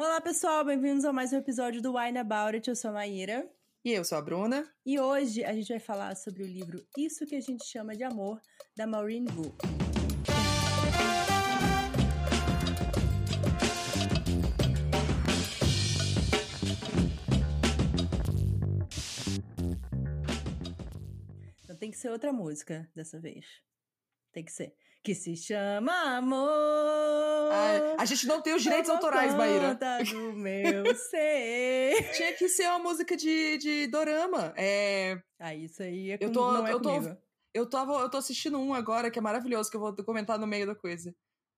Olá, pessoal, bem-vindos a mais um episódio do Wine About It. Eu sou a Maíra. E eu sou a Bruna. E hoje a gente vai falar sobre o livro Isso que a gente chama de amor, da Maureen Wu. Então tem que ser outra música dessa vez. Tem que ser. Que se chama Amor. Ah, a gente não tem os direitos autorais, Maíra. do meu ser. Tinha que ser uma música de, de dorama. É... Ah, isso aí é com... eu tô, não é eu tô, comigo. eu, tava, eu tô assistindo um agora que é maravilhoso, que eu vou comentar no meio da coisa.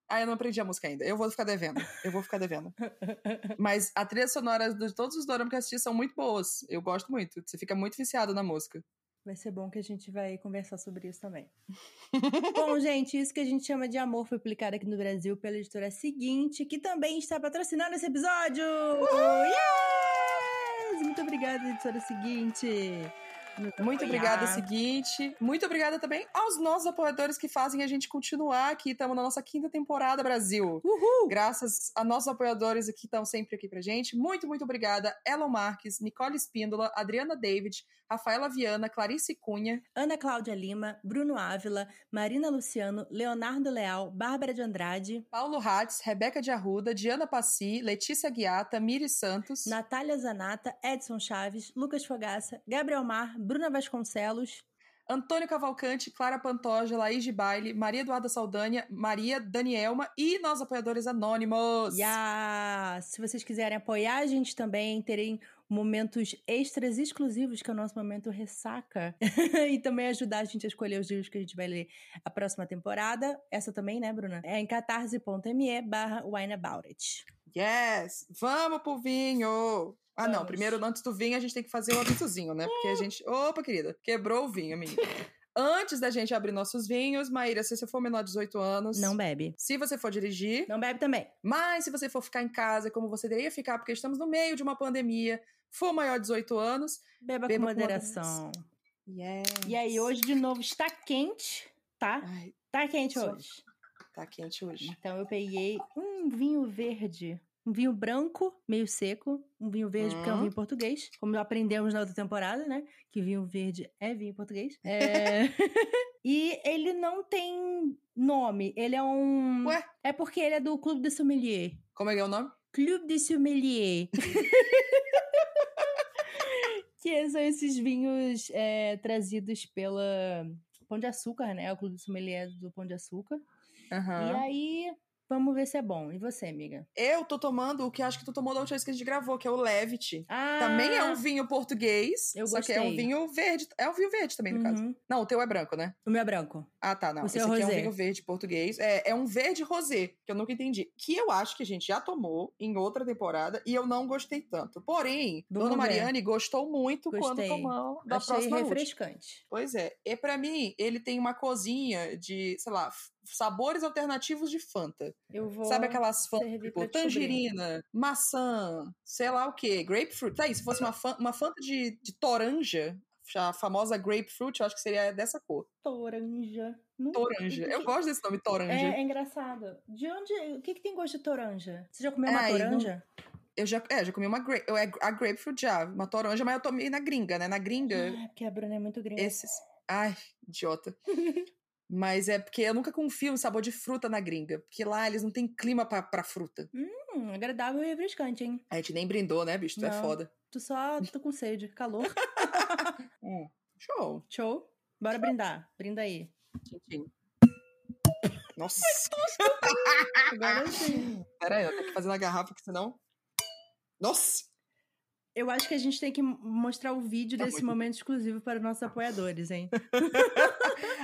Ah, eu não aprendi a música ainda. Eu vou ficar devendo. Eu vou ficar devendo. Mas a trilha sonora de todos os doramas que eu assisti são muito boas. Eu gosto muito. Você fica muito viciado na música. Vai ser bom que a gente vai conversar sobre isso também. bom, gente, isso que a gente chama de amor foi publicado aqui no Brasil pela editora seguinte, que também está patrocinando esse episódio! Yes! Muito obrigada, editora seguinte! Muito obrigada, seguinte. Muito obrigada também aos nossos apoiadores que fazem a gente continuar aqui. Estamos na nossa quinta temporada, Brasil. Uhul! Graças a nossos apoiadores que estão sempre aqui pra gente. Muito, muito obrigada. Elon Marques, Nicole Espíndola, Adriana David, Rafaela Viana, Clarice Cunha, Ana Cláudia Lima, Bruno Ávila, Marina Luciano, Leonardo Leal, Bárbara de Andrade, Paulo Hatz, Rebeca de Arruda, Diana Passi, Letícia Guiata, Miri Santos, Natália Zanata, Edson Chaves, Lucas Fogaça, Gabriel Mar, Bruna Vasconcelos, Antônio Cavalcante, Clara Pantoja, Laís de Baile, Maria Eduarda Saldanha, Maria Danielma e nossos apoiadores anônimos. Yeah! Se vocês quiserem apoiar a gente também, terem momentos extras exclusivos, que é o nosso momento ressaca, e também ajudar a gente a escolher os livros que a gente vai ler a próxima temporada. Essa também, né, Bruna? É em catarse.me barra. Yes! Vamos pro vinho! Ah, não. Primeiro, antes do vinho, a gente tem que fazer o avisozinho, né? Porque a gente. Opa, querida, quebrou o vinho, menina. Antes da gente abrir nossos vinhos, Maíra, se você for menor de 18 anos. Não bebe. Se você for dirigir. Não bebe também. Mas se você for ficar em casa, como você deveria ficar, porque estamos no meio de uma pandemia, for maior de 18 anos. Beba, Beba com com moderação. Yes. E aí, hoje de novo está quente, tá? Ai, Tá quente hoje. tá quente hoje. Então eu peguei um vinho verde. Um vinho branco, meio seco. Um vinho verde, porque é um Hum. vinho português. Como aprendemos na outra temporada, né? Que vinho verde é vinho português. É... e ele não tem nome. Ele é um. Ué, É porque ele é do Clube de Sommelier. como é que é o nome? Clube de Sommelier. que são esses vinhos é, trazidos pela Pão de Açúcar, né? O Clube de Sommelier do Pão de Açúcar. E Aham. aí, vamos ver se é bom. E você, amiga? Eu tô tomando o que acho que tu tomou da última vez que a gente gravou, que é o Levity. Ah! Também é um vinho português, Eu só que é um gostei. vinho verde. É um vinho verde também, no caso. Uhum. Não, o teu é branco, né? O meu é branco. Ah, tá, não. O Esse seu é aqui é um rosé. vinho verde português. É, é um verde rosé, que eu nunca entendi. Que eu acho que a gente já tomou em outra temporada e eu não gostei tanto. Porém, Vamos Dona ver. Mariane gostou muito quando Gostei. tomou da Achei próxima última. refrescante. Pois é. E pra mim, ele tem uma cozinha de, sei lá, sabores alternativos de Fanta. Eu vou. Sabe aquelas Fanta, tipo, tangerina, maçã, sei lá o quê, grapefruit. Tá aí, se fosse uma, uma Fanta de, de toranja, a famosa grapefruit, eu acho que seria dessa cor. Toranja. Nunca- Toranja. Eu Que- gosto desse nome, toranja. É, é engraçado. De onde. O que, que tem gosto de toranja? Você já comeu uma não- toranja? Eu já, é, já comi uma grape, eu, é a grapefruit já, uma toranja, mas eu tomei na gringa, né? Na gringa, Ah, porque a Bruna é muito gringa. esses... Ai, idiota. mas é porque eu nunca confio no sabor de fruta na gringa, porque lá eles não têm clima pra, pra fruta. Hum, agradável e refrescante, hein? A gente nem brindou, né, bicho? Tu é Não. foda. Tu só. Tô com sede. Calor. Hum, show. Show? Bora brindar. Brinda aí. Tchim, tchim. Nossa. Agora sim. Pera aí, eu tenho que fazer na garrafa, porque senão... Nossa! Eu acho que a gente tem que mostrar o vídeo Tá desse muito momento exclusivo para os nossos apoiadores, hein?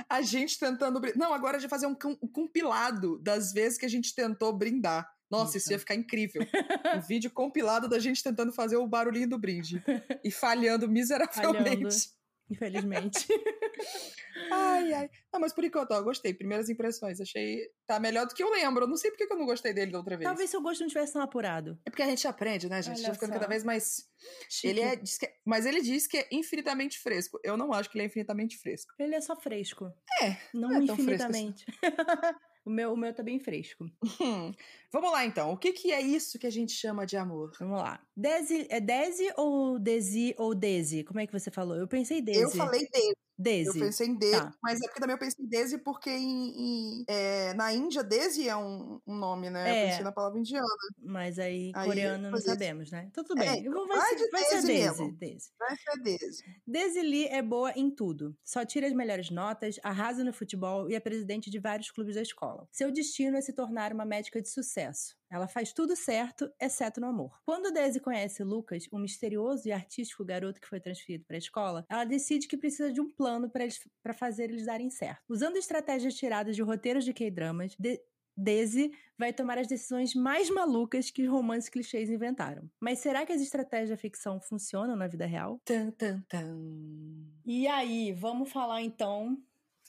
A gente tentando brindar. Não, agora gente vai fazer um, com- um compilado das vezes que a gente tentou brindar. Nossa, isso Isso. ia ficar incrível. Um vídeo compilado da gente tentando fazer o barulhinho do brinde. E falhando miseravelmente. Infelizmente. Ai, ai. Ah, mas por enquanto, ó, gostei. Primeiras impressões. Achei. Tá melhor do que eu lembro. Eu não sei porque que eu não gostei dele da outra vez. Talvez seu gosto não tivesse tão apurado. É porque a gente aprende, né, gente? Olha Já ficando só. cada vez mais. Chique. Ele é. que Mas ele diz que é infinitamente fresco. Eu não acho que ele é infinitamente fresco. Ele é só fresco. É, Não, não é assim. infinitamente. O meu, o meu tá bem fresco. Hum, Vamos lá, então. O que, que é isso que a gente chama de amor? Vamos lá. Desi, é Desi ou Desi ou Desi? Como é que você falou? Eu pensei Desi. Eu falei Desi. Desi. Eu pensei em Desi, Tá. mas é porque também eu pensei em Desi porque em, em- é, na Índia Desi é um, um nome, né? É. Eu pensei na palavra indiana. Mas aí, Aí, coreano não é. sabemos, né? Então tudo É, bem. Vou, vai, vai ser, vai ser Desi Desi. Desi. Vai ser Desi. Daisy Lee é boa em tudo. Só tira as melhores notas, arrasa no futebol e é presidente de vários clubes da escola. Seu destino é se tornar uma médica de sucesso. Ela faz tudo certo, exceto no amor. Quando Daisy conhece Lucas, um misterioso e artístico garoto que foi transferido para a escola, ela decide que precisa de um plano para fazer eles darem certo. Usando estratégias tiradas de roteiros de K-dramas, de Daisy vai tomar as decisões mais malucas que os romances clichês inventaram. Mas será que as estratégias da ficção funcionam na vida real? Tan, tan, tan. E aí, vamos falar então.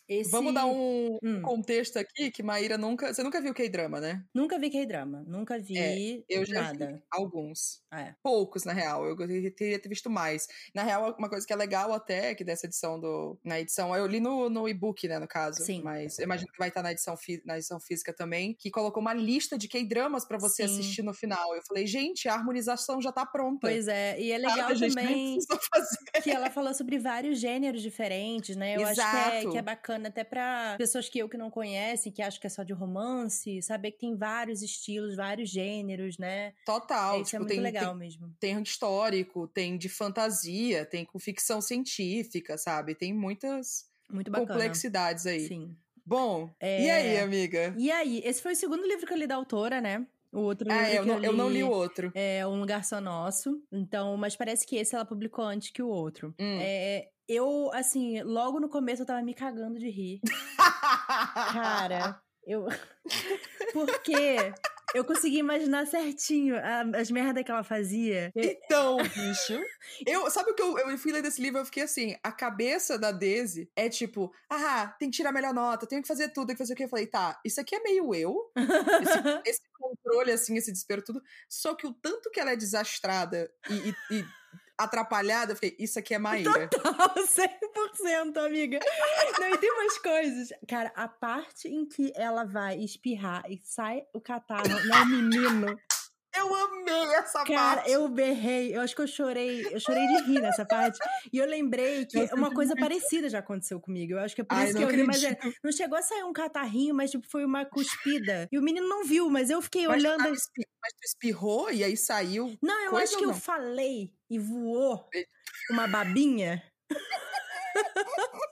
Esse... Vamos dar um Hum. contexto aqui que Maíra nunca. Você nunca viu K-drama, né? Nunca vi K-drama, nunca vi É, Eu já nada. vi alguns. É. Poucos, na real. Eu teria ter visto mais. Na real, uma coisa que é legal até, que dessa edição do. Na edição. Eu li no, no e-book, né, no caso. Sim. Mas eu imagino que vai estar na edição, fi- na edição física também, que colocou uma lista de K-dramas pra você Sim. assistir no final. Eu falei, gente, a harmonização já tá pronta. Pois é, e é legal a gente nem também que ela falou sobre vários gêneros diferentes, né? Eu acho que é, Exato. que é bacana até pra pessoas que eu que não conhecem, que acham que é só de romance, saber que tem vários estilos, vários gêneros, né? Total. Isso é tipo, muito tem, legal tem, mesmo. tem histórico, tem de fantasia, tem com ficção científica, sabe? Tem muitas Muito bacana. complexidades aí. Sim. Bom, É, e aí, amiga? E aí, esse foi o segundo livro que eu li da autora, né? O outro Ah, eu não, eu não li o outro. É Um Lugar Só Nosso. Então, mas parece que esse ela publicou antes que o outro. Hum. É, eu, assim, logo no começo eu tava me cagando de rir. Cara, eu. Porque eu consegui imaginar certinho as merdas que ela fazia. Então, bicho. Eu, sabe o que eu, eu fui ler desse livro? Eu fiquei assim: a cabeça da Daisy é tipo, ah, tem que tirar a melhor nota, tenho que fazer tudo, tem que fazer o que. Eu falei, tá, isso aqui é meio eu. Esse, esse controle, assim, esse desespero, tudo. Só que o tanto que ela é desastrada e, e- e atrapalhada, eu fiquei, isso aqui é Maíra. Total, 100%, amiga. Não, e tem umas coisas. Cara, a parte em que ela vai espirrar e sai o catarro no menino. Eu amei essa Cara, parte. eu berrei, eu acho que eu chorei, eu chorei de rir nessa parte. E eu lembrei que Eu uma coisa parecida já aconteceu comigo. Eu acho que é por Ai, isso que eu ri, mas é- não chegou a sair um catarrinho, mas tipo, foi uma cuspida. E o menino não viu, mas eu fiquei Mas tu olhando. tava espi- mas tu espirrou e aí saiu. Não, eu acho que eu falei e voou uma babinha.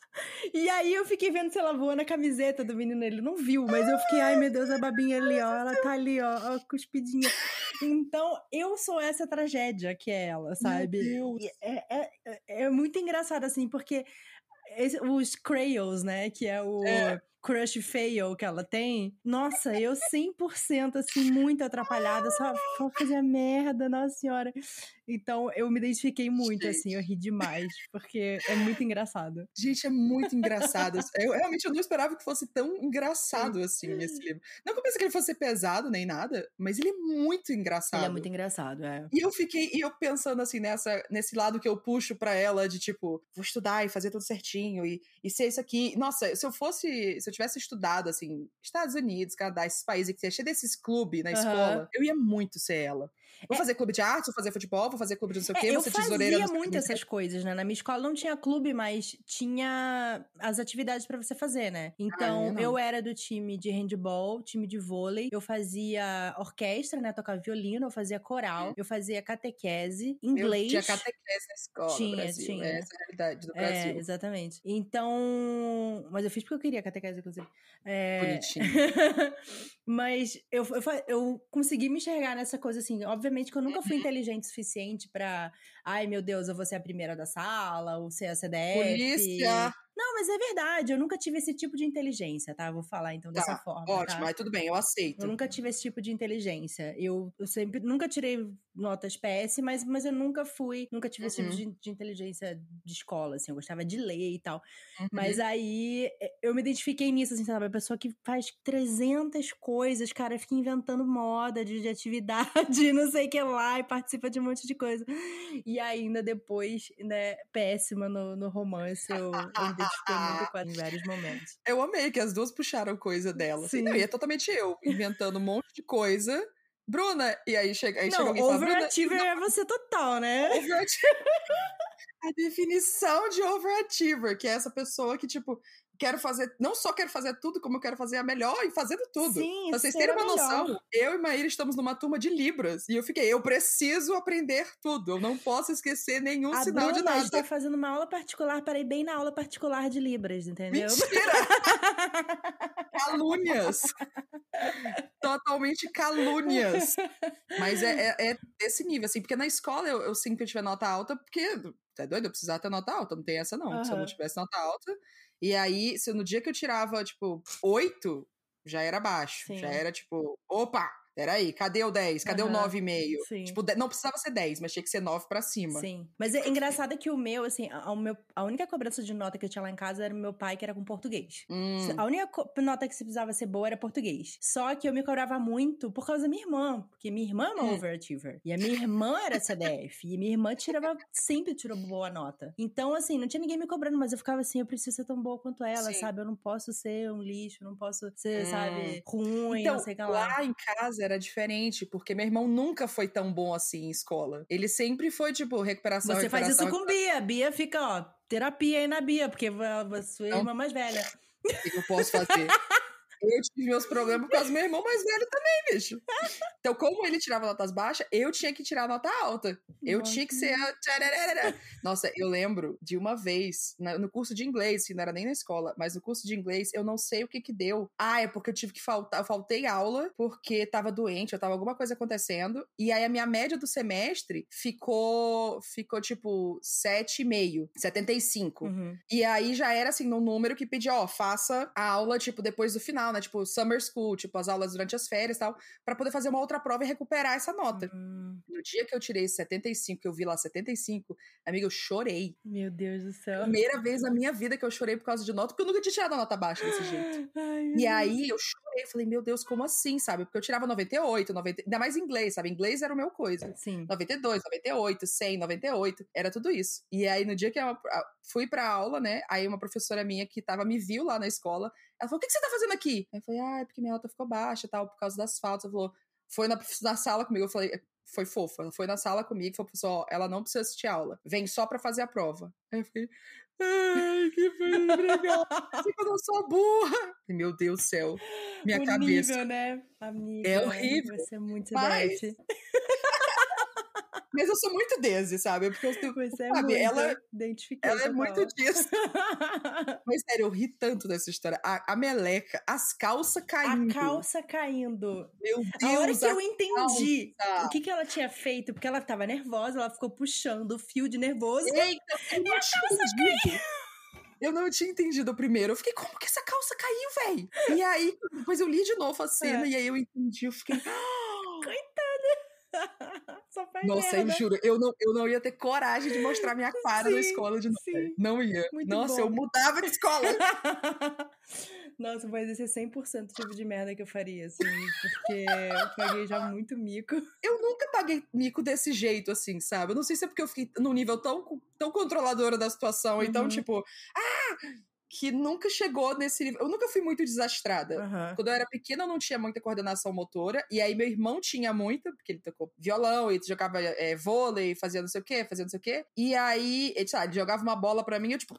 E aí eu fiquei vendo se ela voou na camiseta do menino, ele não viu, mas eu fiquei, ai meu Deus, a babinha ali, ó, ela tá ali, ó, ó, cuspidinha. Então, eu sou essa tragédia que é ela, sabe? Deus. E É, é, é- é muito engraçado, assim, porque esse- os Crayos, né, que é o É. crush fail que ela tem, nossa, eu 100% assim, muito atrapalhada, só, só fazia merda, nossa senhora. Então, eu me identifiquei muito, Gente. assim, eu ri demais, porque é muito engraçado. Gente, é muito engraçado. Eu realmente eu não esperava que fosse tão engraçado assim esse livro. Não que eu pensei que ele fosse pesado nem nada, mas ele é muito engraçado. Ele é muito engraçado, é. E eu fiquei, e eu pensando assim, nessa, nesse lado que eu puxo pra ela de tipo, vou estudar e fazer tudo certinho e, e ser isso aqui. Nossa, se eu fosse, se eu tivesse estudado, assim, Estados Unidos, Canadá, esses países que tinha cheio desses clubes na Aham. escola, eu ia muito ser ela. Vou É. fazer clube de arte, vou fazer futebol, vou fazer clube de não sei o É, quê, eu vou ser tesoureira. fazia sei o muito essas coisas, né? Na minha escola não tinha clube, mas tinha as atividades pra você fazer, né? Então, eu não. eu era do time de handball, time de vôlei, eu fazia orquestra, né? Tocava violino, eu fazia coral, eu fazia catequese, Eu inglês. tinha catequese na escola Tinha, Brasil. tinha. Essa é a realidade do É, Brasil. exatamente. Então. Mas eu fiz porque eu queria catequese, inclusive. É... Bonitinho. mas eu, eu, eu consegui me enxergar nessa coisa assim. Obviamente que eu nunca Uhum. fui inteligente o suficiente pra. Ai, meu Deus, eu vou ser a primeira da sala, ou ser a CDF. Polícia! Não, mas é verdade, eu nunca tive esse tipo de inteligência, tá? Vou falar então Tá, dessa forma. Ótimo, tá? mas tudo bem, eu aceito. Eu nunca tive esse tipo de inteligência. Eu, eu sempre nunca tirei notas PS, mas, eu nunca fui, nunca tive esse tipo Uhum. de, de inteligência de escola, assim. Eu gostava de ler e tal. Uhum. Mas aí eh, eu me identifiquei nisso, assim, sabe? A pessoa que faz 300 coisas, cara, fica inventando moda de, de atividade, não sei o que lá, e participa de um monte de coisa. E ainda depois, né, péssima no, no romance, eu, eu me identificou muito com ela em vários momentos. Eu amei que as duas puxaram coisa dela. Assim, não, e é totalmente eu, inventando um monte de coisa. Bruna, e aí chega, aí não, chega alguém e fala, overachiever é você total, né? Overachiever. a definição de overachiever, que é essa pessoa que, tipo, quero fazer, não só quero fazer tudo, como eu quero fazer a melhor e fazendo tudo. Sim, pra vocês terem uma melhor. noção, eu e Maíra estamos numa turma de Libras. E eu fiquei, eu preciso aprender tudo. Eu não posso esquecer nenhum a sinal Bruna de nada. está fazendo uma aula particular para ir bem na aula particular de Libras, entendeu? Mentira! calúnias! Totalmente calúnias! Mas é, é, é desse nível, assim, porque na escola eu, eu sempre tive nota alta, porque, tá doido? Eu precisava ter nota alta, não tem essa não. Se eu não tivesse nota alta. E aí, se no dia que eu tirava, tipo, oito, já era baixo. Sim. Já era tipo, opa! Peraí, cadê o 10? Cadê o Aham. 9,5? Sim. Tipo, não precisava ser 10, mas tinha que ser 9 pra cima. Sim. Mas é engraçado que o meu, assim, a, o meu, a única cobrança de nota que eu tinha lá em casa era o meu pai, que era com português. Hum, A única nota que se precisava ser boa era português. Só que eu me cobrava muito por causa da minha irmã. Porque minha irmã é uma Hum. overachiever. E a minha irmã era CDF. e minha irmã tirava, sempre tirou boa nota. Então, assim, não tinha ninguém me cobrando, mas eu ficava assim, eu preciso ser tão boa quanto ela, Sim. sabe? Eu não posso ser um lixo, não posso ser, Hum. sabe, ruim, Então, não sei o que lá. lá em casa era diferente, porque meu irmão nunca foi tão bom assim em escola. Ele sempre foi, tipo, recuperação, Você faz isso recuperação, com Bia. Bia fica, ó, terapia aí na Bia, porque você é a Não. irmã mais velha. O que eu posso fazer? Eu tive meus problemas por causa do meu irmão mais velho também, bicho. Então, como ele tirava notas baixas, eu tinha que tirar nota alta. Eu Nossa. tinha que ser a... Nossa, eu lembro de uma vez, no curso de inglês, que não era nem na escola, mas no curso de inglês, eu não sei o que que deu. Ah, é porque eu tive que faltar, eu faltei aula, porque tava doente, eu tava alguma coisa acontecendo, e aí a minha média do semestre ficou, ficou tipo 7,5, 75. Uhum. E aí já era assim, num número que pedia, ó, faça a aula, tipo, depois do final, né? Tipo, summer school, tipo, as aulas durante as férias e tal, pra poder fazer uma outra prova e recuperar essa nota. Hum, No dia que eu tirei 75, que eu vi lá 75, amiga, eu chorei. meu Deus do céu. Primeira vez na minha vida que eu chorei por causa de nota, porque eu nunca tinha tirado a nota baixa desse jeito. Ai, E aí eu chorei, falei, meu Deus, como assim, sabe? Porque eu tirava 98, 90, ainda mais inglês, sabe? Inglês era o meu coisa. Sim. 92, 98, 100, 98, era tudo isso. E aí, no dia que eu fui pra aula, né, aí uma professora minha que tava, me viu lá na escola, ela falou, o que, que você tá fazendo aqui? Aí eu falei, ah, é porque minha nota ficou baixa tal, por causa das faltas. Ela falou, foi na, na sala comigo, eu falei, foi fofa, ela foi na sala comigo e falou, pessoal, ela não precisa assistir aula, vem só pra fazer a prova. Aí eu fiquei, ai, que feliz, obrigada, eu não sou burra. Meu Deus do céu, minha o cabeça. nível, né, amiga? É horrível. Você é muito Mas-. Mas eu sou muito dese, sabe? Porque eu, Você é sabe, muito. ela- ela é muito disso. Mas sério, eu ri tanto dessa história. A, a meleca, as calças caindo. A calça caindo. Meu Deus, A hora que a eu entendi calça. o que, que ela tinha feito, porque ela tava nervosa, ela ficou puxando o fio de nervoso. Eita, eu não tinha entendido. Eu não tinha entendido primeiro. Eu fiquei, como que essa calça caiu, véi? E aí, depois eu li de novo a cena É. e aí eu entendi. Eu fiquei. Só faz Nossa, eu merda. juro, eu não, eu não ia ter coragem de mostrar minha cara na Sim, escola de novo. sim. Não ia. Muito Nossa, bom. eu mudava de escola. Nossa, mas esse é 100% o tipo de merda que eu faria, assim, porque eu paguei já muito mico. Eu nunca paguei mico desse jeito, assim, sabe? Eu não sei se é porque eu fiquei num nível tão, tão controladora da situação, então, Uhum. tipo, ah! Que nunca chegou nesse nível. Eu nunca fui muito desastrada. Aham. Quando eu era pequena, eu não tinha muita coordenação motora. E aí, meu irmão tinha muita, porque ele tocou violão, ele jogava é, vôlei, fazia não sei o quê, fazia não sei o quê. E aí, ele, sabe, ele jogava uma bola pra mim, eu, tipo,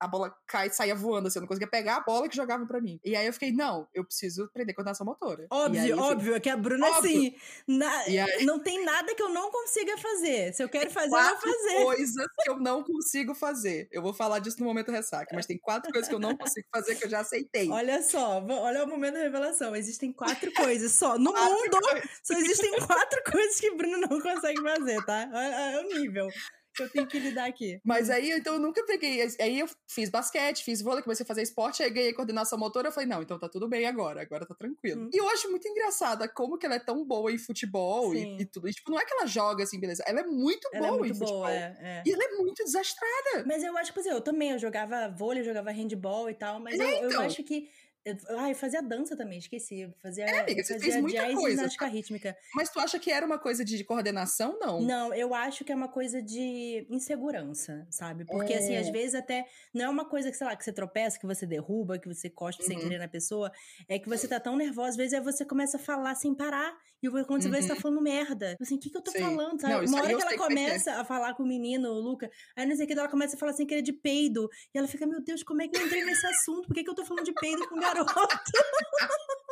a bola cai, saía voando, assim, eu não conseguia pegar a bola que jogava pra mim. E aí eu fiquei, não, eu preciso aprender coordenação motora. Óbvio, fui- óbvio, é que a Bruna, Óbvio. assim, na- aí- não tem nada que eu não consiga fazer. Se eu quero fazer, eu vou fazer. coisas que eu não consigo fazer. Eu vou falar disso no momento ressaca, mas tem quatro coisas que eu não consigo fazer que eu já aceitei. Olha só, olha o momento da revelação. Existem quatro coisas só. No mundo, coisas. só existem quatro coisas que Bruno não consegue fazer, tá? Olha olha o nível que eu tenho que lidar aqui. Mas aí, então, eu nunca peguei. Aí eu fiz basquete, fiz vôlei, comecei a fazer esporte, aí ganhei coordenação motora. Eu falei, não, então tá tudo bem agora, agora tá tranquilo. Hum. E eu acho muito engraçada como que ela é tão boa em futebol e, e tudo. E, tipo, não é que ela joga assim, beleza. Ela é muito Ela é boa muito em futebol. boa, é, é. E ela é muito desastrada. Mas eu acho, por exemplo, eu também, eu jogava vôlei, eu jogava handball e tal, mas eu, eu então. acho que Ai, fazia dança também, esqueci. Fazia, é, amiga, você fazia fez muita jazz coisa. ginástica rítmica. Mas tu acha que era uma coisa de coordenação? Não. Não, eu acho que é uma coisa de insegurança, sabe? Porque, é. assim, às vezes até não é uma coisa que, sei lá, que você tropeça, que você derruba, que você cospe uhum. sem querer na pessoa. É que você tá tão nervosa, às vezes aí você começa a falar sem parar. E quando você uhum. vê, você tá falando merda. Assim, o que, que eu tô Sim. falando, sabe? Não, uma hora que ela começa a falar com o menino, o Luca, aí não sei o que, ela começa a falar sem querer de peido. E ela fica, meu Deus, como é que eu entrei nesse assunto? Por que, que eu tô falando de peido com o garoto?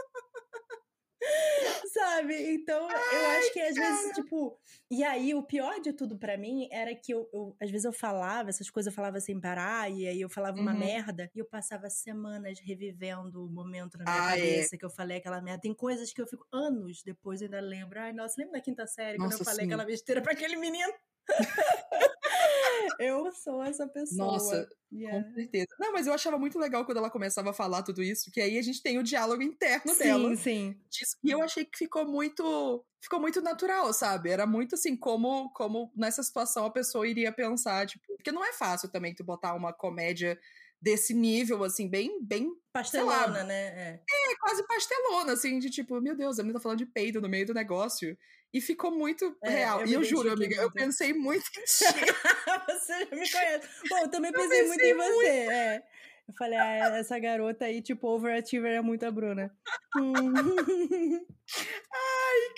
Sabe? Então, Ai, eu acho que às cara. vezes, tipo. E aí, o pior de tudo para mim era que eu, eu, às vezes, eu falava essas coisas, eu falava sem parar, e aí eu falava uma uhum. merda, e eu passava semanas revivendo o momento na minha ah, cabeça é. que eu falei aquela merda. Tem coisas que eu fico anos depois ainda lembro. Ai, nossa, lembra da quinta série, nossa, quando eu falei sim. aquela besteira pra aquele menino? eu sou essa pessoa. Nossa, yeah. com certeza. Não, mas eu achava muito legal quando ela começava a falar tudo isso, que aí a gente tem o diálogo interno sim, dela. Sim, sim. E eu achei que ficou muito ficou muito natural, sabe? Era muito assim, como, como nessa situação a pessoa iria pensar, tipo, porque não é fácil também tu botar uma comédia desse nível, assim, bem, bem. Pastelona, né? É. é. quase pastelona, assim, de tipo, meu Deus, a menina tá falando de peido no meio do negócio. E ficou muito é, real. Eu e eu juro, amiga, muito. eu pensei muito em ti. você já me conhece. Bom, eu também pensei, eu pensei muito em muito. você. É. Eu falei, ah, essa garota aí, tipo, overachiever é muito a Bruna. Ai,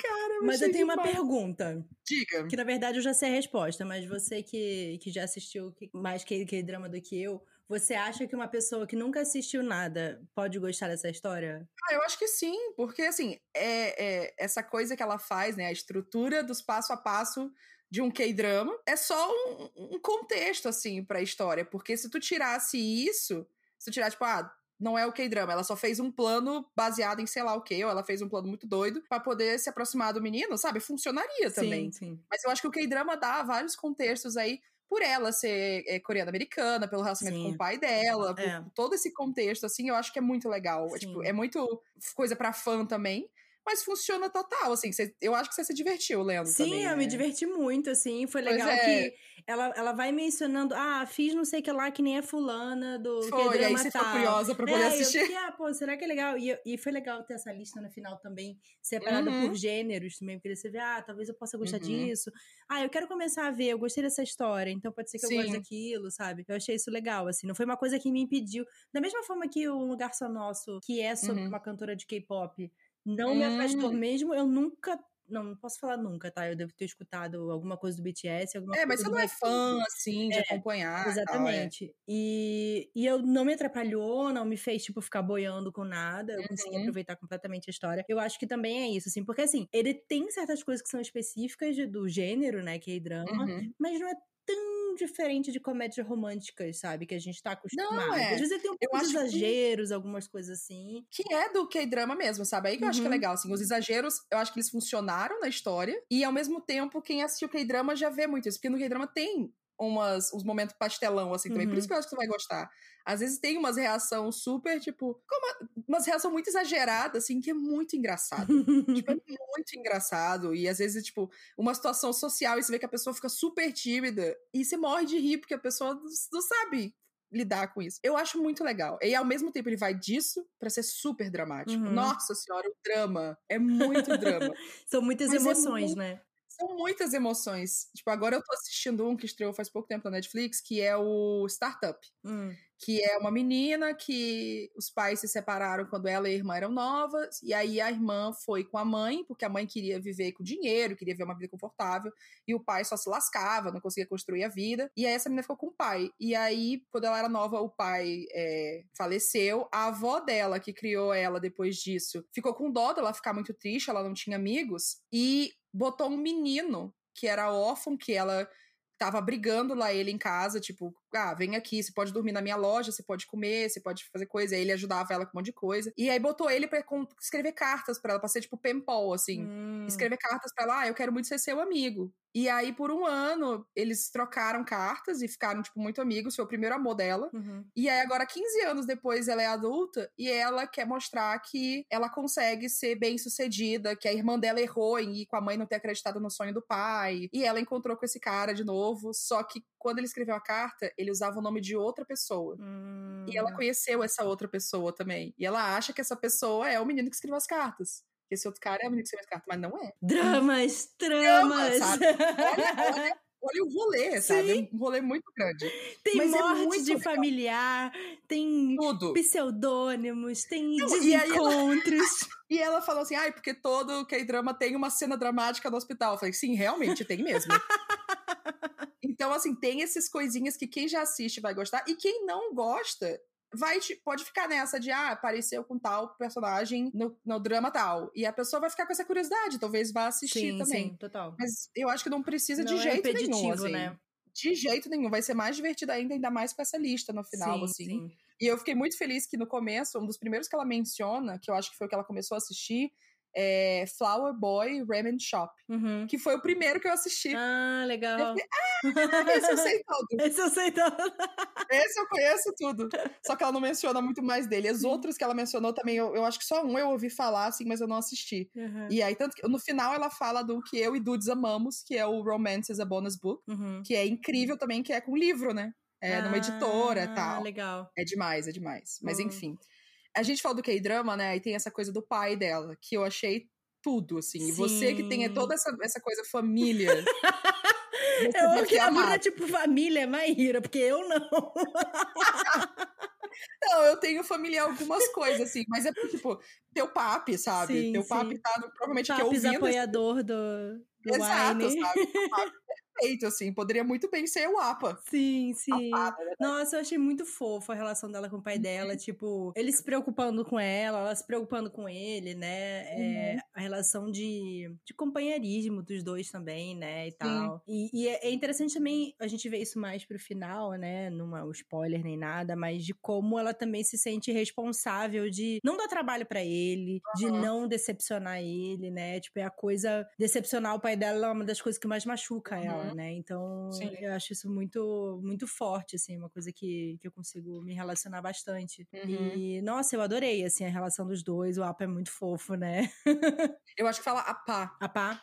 cara. Mas eu tenho uma pergunta. Diga. Que na verdade eu já sei a resposta, mas você que, que já assistiu mais que, que drama do que eu, você acha que uma pessoa que nunca assistiu nada pode gostar dessa história? Ah, eu acho que sim, porque assim, é, é essa coisa que ela faz, né? A estrutura dos passo a passo de um K-drama é só um, um contexto, assim, pra história. Porque se tu tirasse isso, se tu tirar, tipo, ah, não é o K-drama, ela só fez um plano baseado em sei lá o que, ou ela fez um plano muito doido para poder se aproximar do menino, sabe? Funcionaria também. Sim, sim. Mas eu acho que o K-drama dá vários contextos aí por ela ser é, coreana-americana, pelo relacionamento Sim. com o pai dela, é. todo esse contexto, assim, eu acho que é muito legal. É, tipo, é muito coisa para fã também mas funciona total, assim. Cê, eu acho que você se divertiu lendo Sim, também, eu né? me diverti muito, assim. Foi legal é. que ela, ela vai mencionando, ah, fiz não sei o que lá que nem a fulana do foi, que aí você ficou curiosa pra poder é, assistir. Eu fiquei, ah, pô, será que é legal? E, e foi legal ter essa lista no final também, separada uhum. por gêneros também, porque você vê, ah, talvez eu possa gostar uhum. disso. Ah, eu quero começar a ver, eu gostei dessa história, então pode ser que Sim. eu goste daquilo, sabe? Eu achei isso legal, assim. Não foi uma coisa que me impediu. Da mesma forma que o Lugar Só Nosso, que é sobre uhum. uma cantora de K-pop, não hum. me afastou mesmo, eu nunca. Não, não posso falar nunca, tá? Eu devo ter escutado alguma coisa do BTS, alguma É, mas você não é fã, assim, de é, acompanhar. Exatamente. Tal, é. e, e eu não me atrapalhou, não me fez, tipo, ficar boiando com nada. Eu uhum. consegui aproveitar completamente a história. Eu acho que também é isso, assim, porque assim, ele tem certas coisas que são específicas do gênero, né? Que é drama, uhum. mas não é tão diferente de comédias românticas, sabe? Que a gente tá acostumado. Não, é. Às vezes ele tem um pouco de exageros, que... algumas coisas assim. Que é do K-drama mesmo, sabe? Aí que eu uhum. acho que é uhum. legal, assim. Os exageros, eu acho que eles funcionaram na história. E ao mesmo tempo, quem assistiu K-drama já vê muito isso. Porque no K-drama tem umas, uns momentos pastelão, assim, também. Uhum. Por isso que eu acho que tu vai gostar. Às vezes tem umas reações super, tipo, como umas reações muito exageradas, assim, que é muito engraçado. tipo, é muito engraçado. E às vezes, tipo, uma situação social e você vê que a pessoa fica super tímida e você morre de rir, porque a pessoa não, não sabe lidar com isso. Eu acho muito legal. E ao mesmo tempo ele vai disso para ser super dramático. Uhum. Nossa senhora, o drama. É muito drama. São muitas Mas é emoções, é muito... né? São muitas emoções. Tipo, agora eu tô assistindo um que estreou faz pouco tempo na Netflix, que é o Startup. Hum. Que é uma menina que os pais se separaram quando ela e a irmã eram novas, e aí a irmã foi com a mãe, porque a mãe queria viver com dinheiro, queria ver uma vida confortável, e o pai só se lascava, não conseguia construir a vida, e aí essa menina ficou com o pai. E aí, quando ela era nova, o pai é, faleceu, a avó dela, que criou ela depois disso, ficou com dó dela ficar muito triste, ela não tinha amigos, e botou um menino que era órfão, que ela tava brigando lá ele em casa, tipo, ah, vem aqui, você pode dormir na minha loja, você pode comer, você pode fazer coisa. Aí ele ajudava ela com um monte de coisa. E aí botou ele pra escrever cartas para ela, pra ser tipo penpal, assim. Hum. Escrever cartas pra ela, ah, eu quero muito ser seu amigo. E aí, por um ano, eles trocaram cartas e ficaram, tipo, muito amigos. Foi o primeiro amor dela. Uhum. E aí, agora, 15 anos depois, ela é adulta e ela quer mostrar que ela consegue ser bem sucedida, que a irmã dela errou em ir com a mãe não ter acreditado no sonho do pai. E ela encontrou com esse cara de novo, só que quando ele escreveu a carta, ele usava o nome de outra pessoa. Hum. E ela conheceu essa outra pessoa também. E ela acha que essa pessoa é o menino que escreveu as cartas. Que esse outro cara é o menino que escreveu as cartas, mas não é. Dramas, Drama, dramas. sabe? Olha, olha, olha o rolê, sabe? Sim. Um rolê muito grande. tem Mas é morte muito de legal. familiar, tem Tudo. pseudônimos, tem Não, e ela- desencontros. E ela falou assim: ai, porque todo K-drama tem uma cena dramática no hospital. Eu falei, sim, realmente tem mesmo. então, assim, tem essas coisinhas que quem já assiste vai gostar. E quem não gosta. Vai, te- pode ficar nessa de, ah, apareceu com tal personagem no, no drama tal. E a pessoa vai ficar com essa curiosidade, talvez vá assistir sim, também. sim, total. Mas eu acho que não precisa de Não é jeito nenhum, repetitivo, assim. né? De jeito nenhum. Vai ser mais divertido ainda, ainda mais com essa lista no final, sim, assim. sim. E eu fiquei muito feliz que no começo, um dos primeiros que ela menciona, que eu acho que foi o que ela começou a assistir, é Flower Boy Ramen Shop. Uhum. Que foi o primeiro que eu assisti. Ah, legal. Esse eu sei todo. Esse eu sei todo. Esse eu conheço tudo. Só que ela não menciona muito mais dele. As outras que ela mencionou também, eu, eu acho que só um eu ouvi falar, assim, mas eu não assisti. Uhum. E aí, tanto que no final ela fala do que eu e Dudes amamos, que é o Romance is a Bonus Book, Uhum. que é incrível também, que é com livro, né? É numa editora e Ah, tal. legal. É demais, é demais. Mas enfim. A gente falou do K-drama, né? E tem essa coisa do pai dela, que eu achei tudo, assim. E você que tem Sim. toda essa, essa coisa família. Eu amo que a é tipo família, Maíra, porque eu não. Não, eu tenho família algumas coisas, assim. Mas é tipo, teu papi, sabe? Sim, teu sim. papi tá no- provavelmente aqui Papis ouvindo. esse- apoiador do, do Exato, Wine. sabe? Perfeito, assim. Poderia muito bem ser o APA. Sim, sim. Apada, né? Nossa, eu achei muito fofo a relação dela com o pai dela, tipo, ele se preocupando com ela, ela se preocupando com ele, né? É, a relação de, de companheirismo dos dois também, né? E tal. E, e é é interessante também a gente ver isso mais pro final, né? Não é um spoiler nem nada, mas de como ela também se sente responsável de não dar trabalho pra ele, de Aham. não decepcionar ele, né? Tipo, é a coisa. Decepcionar o pai dela é uma das coisas que mais machuca Uhum. Ela, né? Então, Sim. eu acho isso muito, muito forte, assim, uma coisa que, que eu consigo me relacionar bastante. Uhum. E, nossa, eu adorei, assim, a relação dos dois. O Apa é muito fofo, né? Eu acho que fala APA. APA,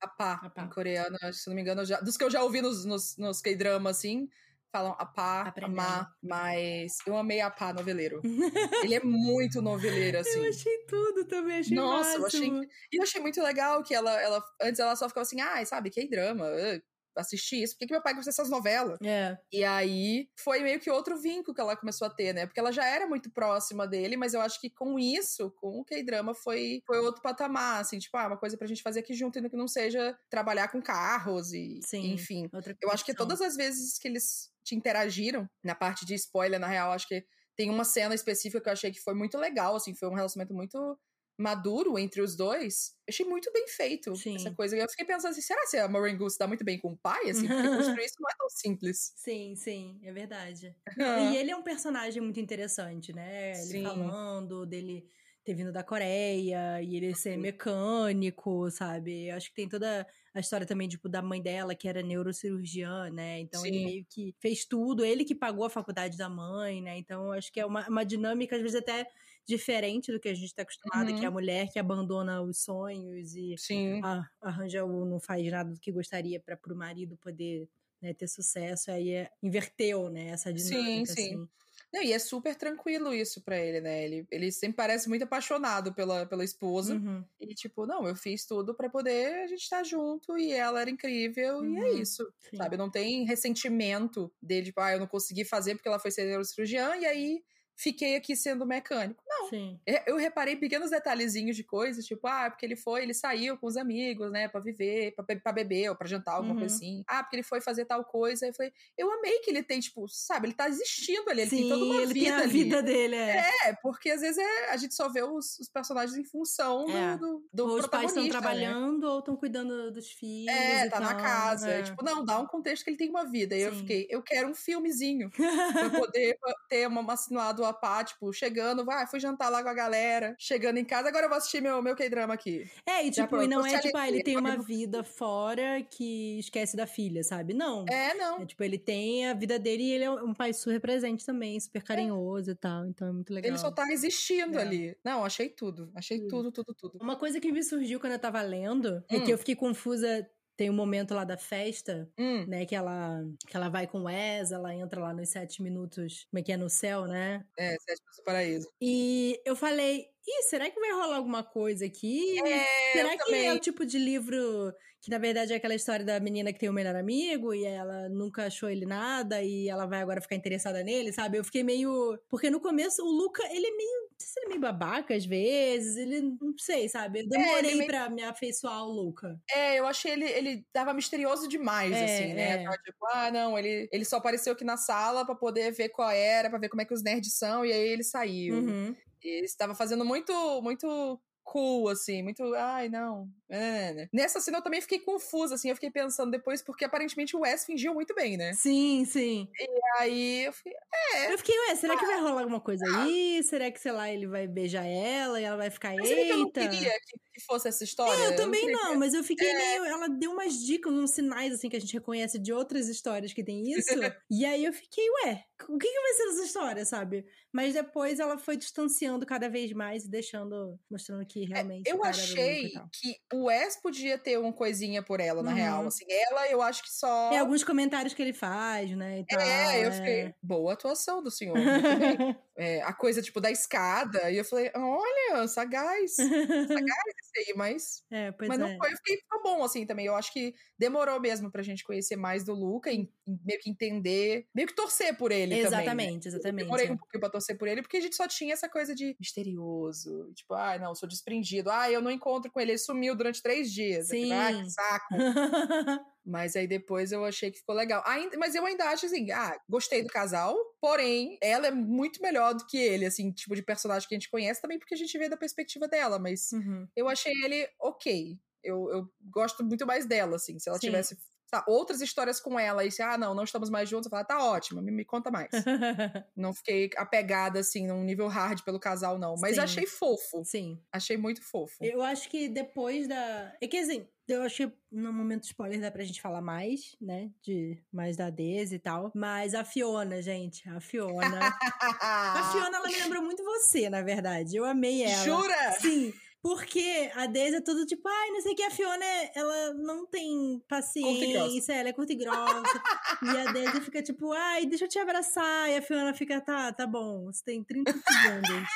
Apá. em coreano. Se não me engano, eu já, dos que eu já ouvi nos, nos, nos K-drama, assim, falam APA, Aprendendo. AMA, mas eu amei APA noveleiro. Ele é muito noveleiro, assim. Eu achei tudo também, achei Nossa, eu máximo. achei- E eu achei muito legal que ela, ela antes ela só ficava assim, ai, sabe, K-drama, uh, assisti isso, por que, que meu pai gosta dessas novelas? É, E aí foi meio que outro vínculo que ela começou a ter, né? Porque ela já era muito próxima dele, mas eu acho que com isso, com o K-drama, foi, foi outro patamar, assim, tipo, ah, uma coisa pra gente fazer aqui junto, ainda que não seja trabalhar com carros e, Sim. enfim. outra Eu acho que todas as vezes que eles te interagiram, na parte de spoiler, na real, acho que tem uma cena específica que eu achei que foi muito legal, assim, foi um relacionamento muito maduro entre os dois. Eu achei muito bem feito Sim. essa coisa. Eu fiquei pensando assim, será que a Maureen Goose dá muito bem com o pai? Assim, porque construir isso não é tão simples. Sim, sim, é verdade. E ele é um personagem muito interessante, né? Ele Sim. falando dele ter vindo da Coreia e ele ser mecânico, sabe? Eu acho que tem toda a história também, tipo, da mãe dela, que era neurocirurgiã, né? Então ele Sim. meio que fez tudo, ele que pagou a faculdade da mãe, né? Então eu acho que é uma, uma dinâmica, às vezes, até diferente do que a gente tá acostumado, que é a Uhum. mulher que abandona os sonhos e Sim. a- arranja o não faz nada do que gostaria para pro marido poder né, ter sucesso, aí é, inverteu, né, essa dinâmica, sim. assim. Não, e é super tranquilo isso pra ele, né? Ele, ele sempre parece muito apaixonado pela, pela esposa. Uhum. E, tipo, não, eu fiz tudo pra poder a gente estar junto e ela era incrível e é Uhum. isso. Sim. Sabe? Não tem ressentimento dele, tipo, ah, eu não consegui fazer porque ela foi ser neurocirurgiã e aí fiquei aqui sendo mecânico. Não. Sim. Eu eu reparei pequenos detalhezinhos de coisas, tipo, ah, porque ele foi, ele saiu com os amigos, né, pra viver, pra, be- beber ou pra jantar, alguma coisa Uhum. assim. Ah, porque ele foi fazer tal coisa. Aí eu falei, eu amei que ele tem, tipo, sabe, ele tá existindo ali, ele tem toda uma ele vida tem a ali. vida dele, é. É, porque às vezes é, a gente só vê os, os personagens em função do- É. do, do, ou os pais estão né? trabalhando ou estão cuidando dos filhos. É, tá na tal, casa. é. Tipo, não, dá um contexto que ele tem uma vida. E eu Sim. fiquei, eu quero um filmezinho pra poder ter uma assinado a pá, tipo, chegando, vai, fui jantar lá com a galera, chegando em casa, agora eu vou assistir meu, meu K-drama aqui. É, e Já tipo, e não é tipo, ah, ele tem uma vida fora que esquece da filha, sabe? Não. É, não. É, tipo, ele tem a vida dele e ele é um pai super presente também, super carinhoso e tal. Então é muito legal. Ele só tá existindo É. ali. Não, achei tudo. Achei Tudo. tudo, tudo, tudo. Uma coisa que me surgiu quando eu tava lendo, Hum. que eu fiquei confusa tem um momento lá da festa, Hum, né, que ela, que ela vai com o Wes, ela entra lá nos sete minutos, como é que é, no céu, né? é, Sete Passos do Paraíso. E eu falei, ih, será que vai rolar alguma coisa aqui? É, será que também. é o tipo de livro que, na verdade, é aquela história da menina que tem o melhor amigo e ela nunca achou ele nada e ela vai agora ficar interessada nele, sabe? Eu fiquei meio... Porque no começo o Luca, ele é meio... Se ele é meio babaca às vezes, ele... Não sei, sabe? Eu demorei ele meio- pra me afeiçoar ao Luca. É, eu achei ele, ele tava misterioso demais, É, assim, né? é. Tava tipo, ah, não, ele, ele só apareceu aqui na sala pra poder ver qual era, pra ver como é que os nerds são, e aí ele saiu. Uhum. E ele estava fazendo muito, muito cool, assim, muito, ai, não. É, né? Nessa cena eu também fiquei confusa, assim, eu fiquei pensando depois, porque aparentemente o Wes fingiu muito bem, né? Sim, sim. Aí eu fiquei, é, Eu fiquei, ué, será que vai rolar alguma coisa aí? Será que, sei lá, ele vai beijar ela e ela vai ficar, mas que eu não eita? queria que, fosse essa história. É, eu também queria não, que- mas eu fiquei meio. Ela deu umas dicas, uns sinais, assim, que a gente reconhece de outras histórias que tem isso. e aí eu fiquei, ué, o que, que vai ser essa história, sabe? Mas depois ela foi distanciando cada vez mais e deixando. mostrando que realmente. o É, Eu e achei que o Wes podia ter uma coisinha por ela, na Uhum. real. Assim, ela, eu acho que só. Tem alguns comentários que ele faz, né? Tal, É, eu é. fiquei. Boa atuação do senhor. É, a coisa, tipo, da escada. E eu falei, olha, sagaz. Sagaz esse aí, mas. é, pois mas é. não foi, eu fiquei ficou bom, assim, também. Eu acho que demorou mesmo pra gente conhecer mais do Luca, e meio que entender, meio que torcer por ele também. né? Exatamente, exatamente. Demorei um pouquinho pra torcer por ele, porque a gente só tinha essa coisa de misterioso. Tipo, ai, não, sou desprendido. Ai, eu não encontro com ele, ele sumiu durante três dias. Sim. Ai, que saco. Mas aí depois eu achei que ficou legal. Ainda, mas eu ainda acho assim, ah, gostei do casal, porém, ela é muito melhor do que ele, assim, tipo de personagem que a gente conhece, também porque a gente vê da perspectiva dela, mas Uhum. eu achei ele ok. Eu, eu gosto muito mais dela, assim. Se ela Sim. tivesse outras histórias com ela e se, ah, não, não estamos mais juntos, eu falar, tá ótimo, me, me conta mais. não fiquei apegada, assim, num nível hard pelo casal, não. Mas Sim. achei fofo. Sim. Achei muito fofo. Eu acho que depois da. É que assim, eu acho que no momento spoiler dá pra gente falar mais, né? De mais da Daisy e tal. Mas a Fiona, gente, a Fiona. a Fiona, ela me lembrou muito você, na verdade. Eu amei ela. Jura? Sim. Porque a Daisy é tudo tipo, ai, não sei o que, a Fiona, ela não tem paciência, ela é curta e grossa. e a Daisy fica tipo, ai, deixa eu te abraçar. E a Fiona fica, tá, tá bom, você tem 30 segundos.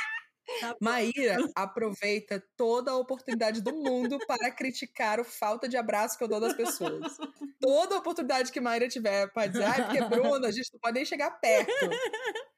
Tá. Maíra aproveita toda a oportunidade do mundo para criticar o falta de abraço que eu dou das pessoas. Toda oportunidade que Maíra tiver para dizer, ai, porque Bruna, a gente não pode nem chegar perto.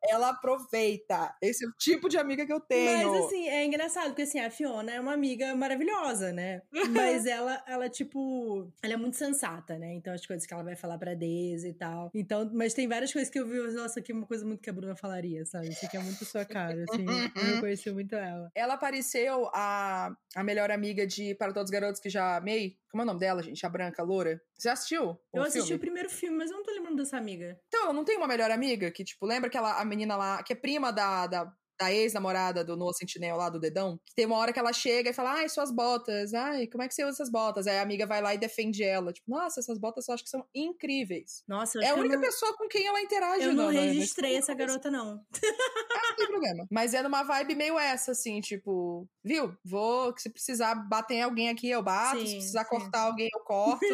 Ela aproveita. Esse é o tipo de amiga que eu tenho. Mas assim, é engraçado, porque assim, a Fiona é uma amiga maravilhosa, né? Mas ela, ela, tipo, ela é muito sensata, né? Então as coisas que ela vai falar pra Daisy e tal. Então, mas tem várias coisas que eu vi, nossa, aqui é uma coisa muito que a Bruna falaria, sabe? Isso aqui é muito sua cara, assim. eu muito ela. Ela apareceu a, a melhor amiga de Para Todos os Garotos que já amei. Como é o nome dela, gente? A branca, a loura. Você já assistiu? Eu assisti filme? o primeiro filme, mas eu não tô lembrando dessa amiga. Então, ela não tem uma melhor amiga que, tipo, lembra aquela a menina lá, que é prima da, da, da ex-namorada do Noah Sentinel lá, do Dedão? Que tem uma hora que ela chega e fala, ai, suas botas, ai, como é que você usa essas botas? Aí a amiga vai lá e defende ela. Tipo, nossa, essas botas eu acho que são incríveis. Nossa, eu É a única não, pessoa com quem ela interage, eu não na- na registrei essa garota, não. Ah, não tem problema. Mas é numa vibe meio essa, assim, tipo, viu? Vou, se precisar bater em alguém aqui, eu bato. se Sim, precisar sim. cortar alguém, eu corto.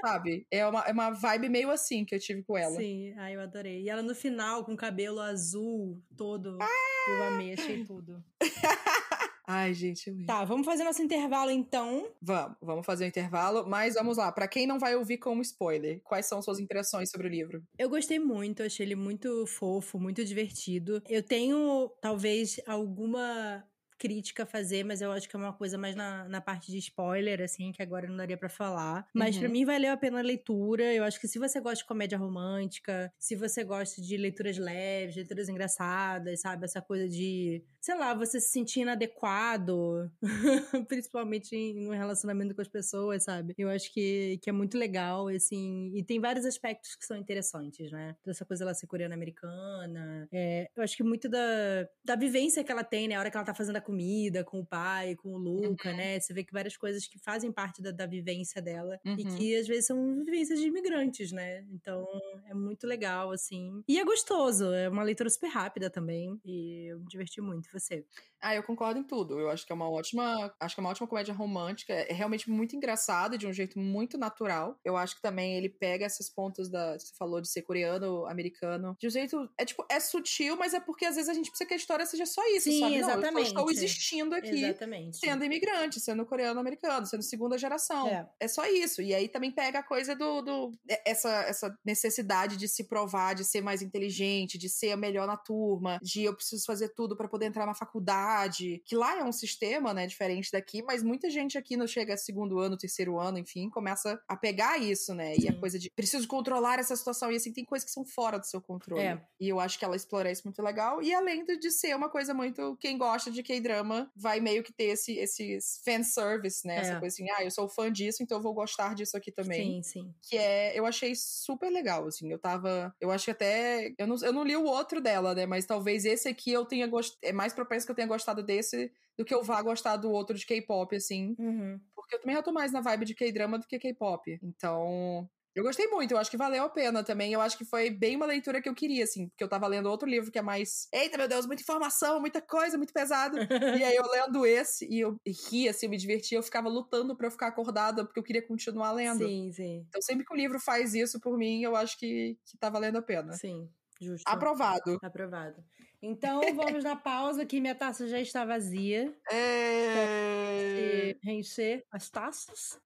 sabe? É uma, é uma vibe meio assim que eu tive com ela. Sim, ai, eu adorei. E ela no final, com o cabelo azul todo. Ah! Eu amei, achei tudo. Ai, gente, eu. Tá, vamos fazer nosso intervalo então. Vamos, vamos fazer o intervalo, mas vamos lá. Pra quem não vai ouvir como spoiler, quais são suas impressões sobre o livro? Eu gostei muito, achei ele muito fofo, muito divertido. Eu tenho, talvez, alguma crítica a fazer, mas eu acho que é uma coisa mais na, na parte de spoiler, assim, que agora não daria pra falar. Mas Uhum. pra mim valeu a pena a leitura. Eu acho que se você gosta de comédia romântica, se você gosta de leituras leves, leituras engraçadas, sabe? Essa coisa de, sei lá, você se sentir inadequado, principalmente em um relacionamento com as pessoas, sabe? Eu acho que, que é muito legal, assim, e tem vários aspectos que são interessantes, né? Toda essa coisa ela ser coreana-americana. É, eu acho que muito da, da vivência que ela tem, né? A hora que ela tá fazendo a comida com o pai, com o Luca, né? Você vê que várias coisas que fazem parte da, da vivência dela e Uhum. que às vezes são vivências de imigrantes, né? Então é muito legal, assim. E é gostoso, é uma leitura super rápida também. E eu me diverti muito. Você? Ah, eu concordo em tudo. Eu acho que é uma ótima, acho que é uma ótima comédia romântica. É realmente muito engraçada de um jeito muito natural. Eu acho que também ele pega esses pontos da, você falou de ser coreano, americano, de um jeito é tipo é sutil, mas é porque às vezes a gente precisa que a história seja só isso, Sim, sabe? exatamente. Não, eu estou existindo aqui, Exatamente. sendo imigrante, sendo coreano americano, sendo segunda geração. É. É. só isso. E aí também pega a coisa do, do essa essa necessidade de se provar, de ser mais inteligente, de ser a melhor na turma, de eu preciso fazer tudo para poder entrar na faculdade, que lá é um sistema, né, diferente daqui, mas muita gente aqui não chega segundo ano, terceiro ano, enfim, começa a pegar isso, né? E a Sim. coisa de preciso controlar essa situação. E assim, tem coisas que são fora do seu controle. É. E eu acho que ela explora isso muito legal. E além de, ser uma coisa muito. Quem gosta de K-drama vai meio que ter esse, esse fanservice, né? É. Essa coisa assim, ah, eu sou fã disso, então eu vou gostar disso aqui também. Sim, sim. Que é. Eu achei super legal, assim. Eu tava. Eu acho que até. Eu não, eu não li o outro dela, né? Mas talvez esse aqui eu tenha gostado. É mais propenso que eu tenha gostado desse do que eu vá gostar do outro de K-pop, assim. Uhum. Porque eu também já tô mais na vibe de K-drama do que K-pop. Então. Eu gostei muito, eu acho que valeu a pena também. Eu acho que foi bem uma leitura que eu queria, assim, porque eu tava lendo outro livro que é mais. Eita, meu Deus, muita informação, muita coisa, muito pesado. e aí eu lendo esse e eu ri, assim, eu me divertia, eu ficava lutando pra eu ficar acordada, porque eu queria continuar lendo. Sim, sim. Então, sempre que o livro faz isso por mim, eu acho que, que tá valendo a pena. Sim, justo. Aprovado. Aprovado. Então, vamos na pausa, que minha taça já está vazia. É... Reencher as taças.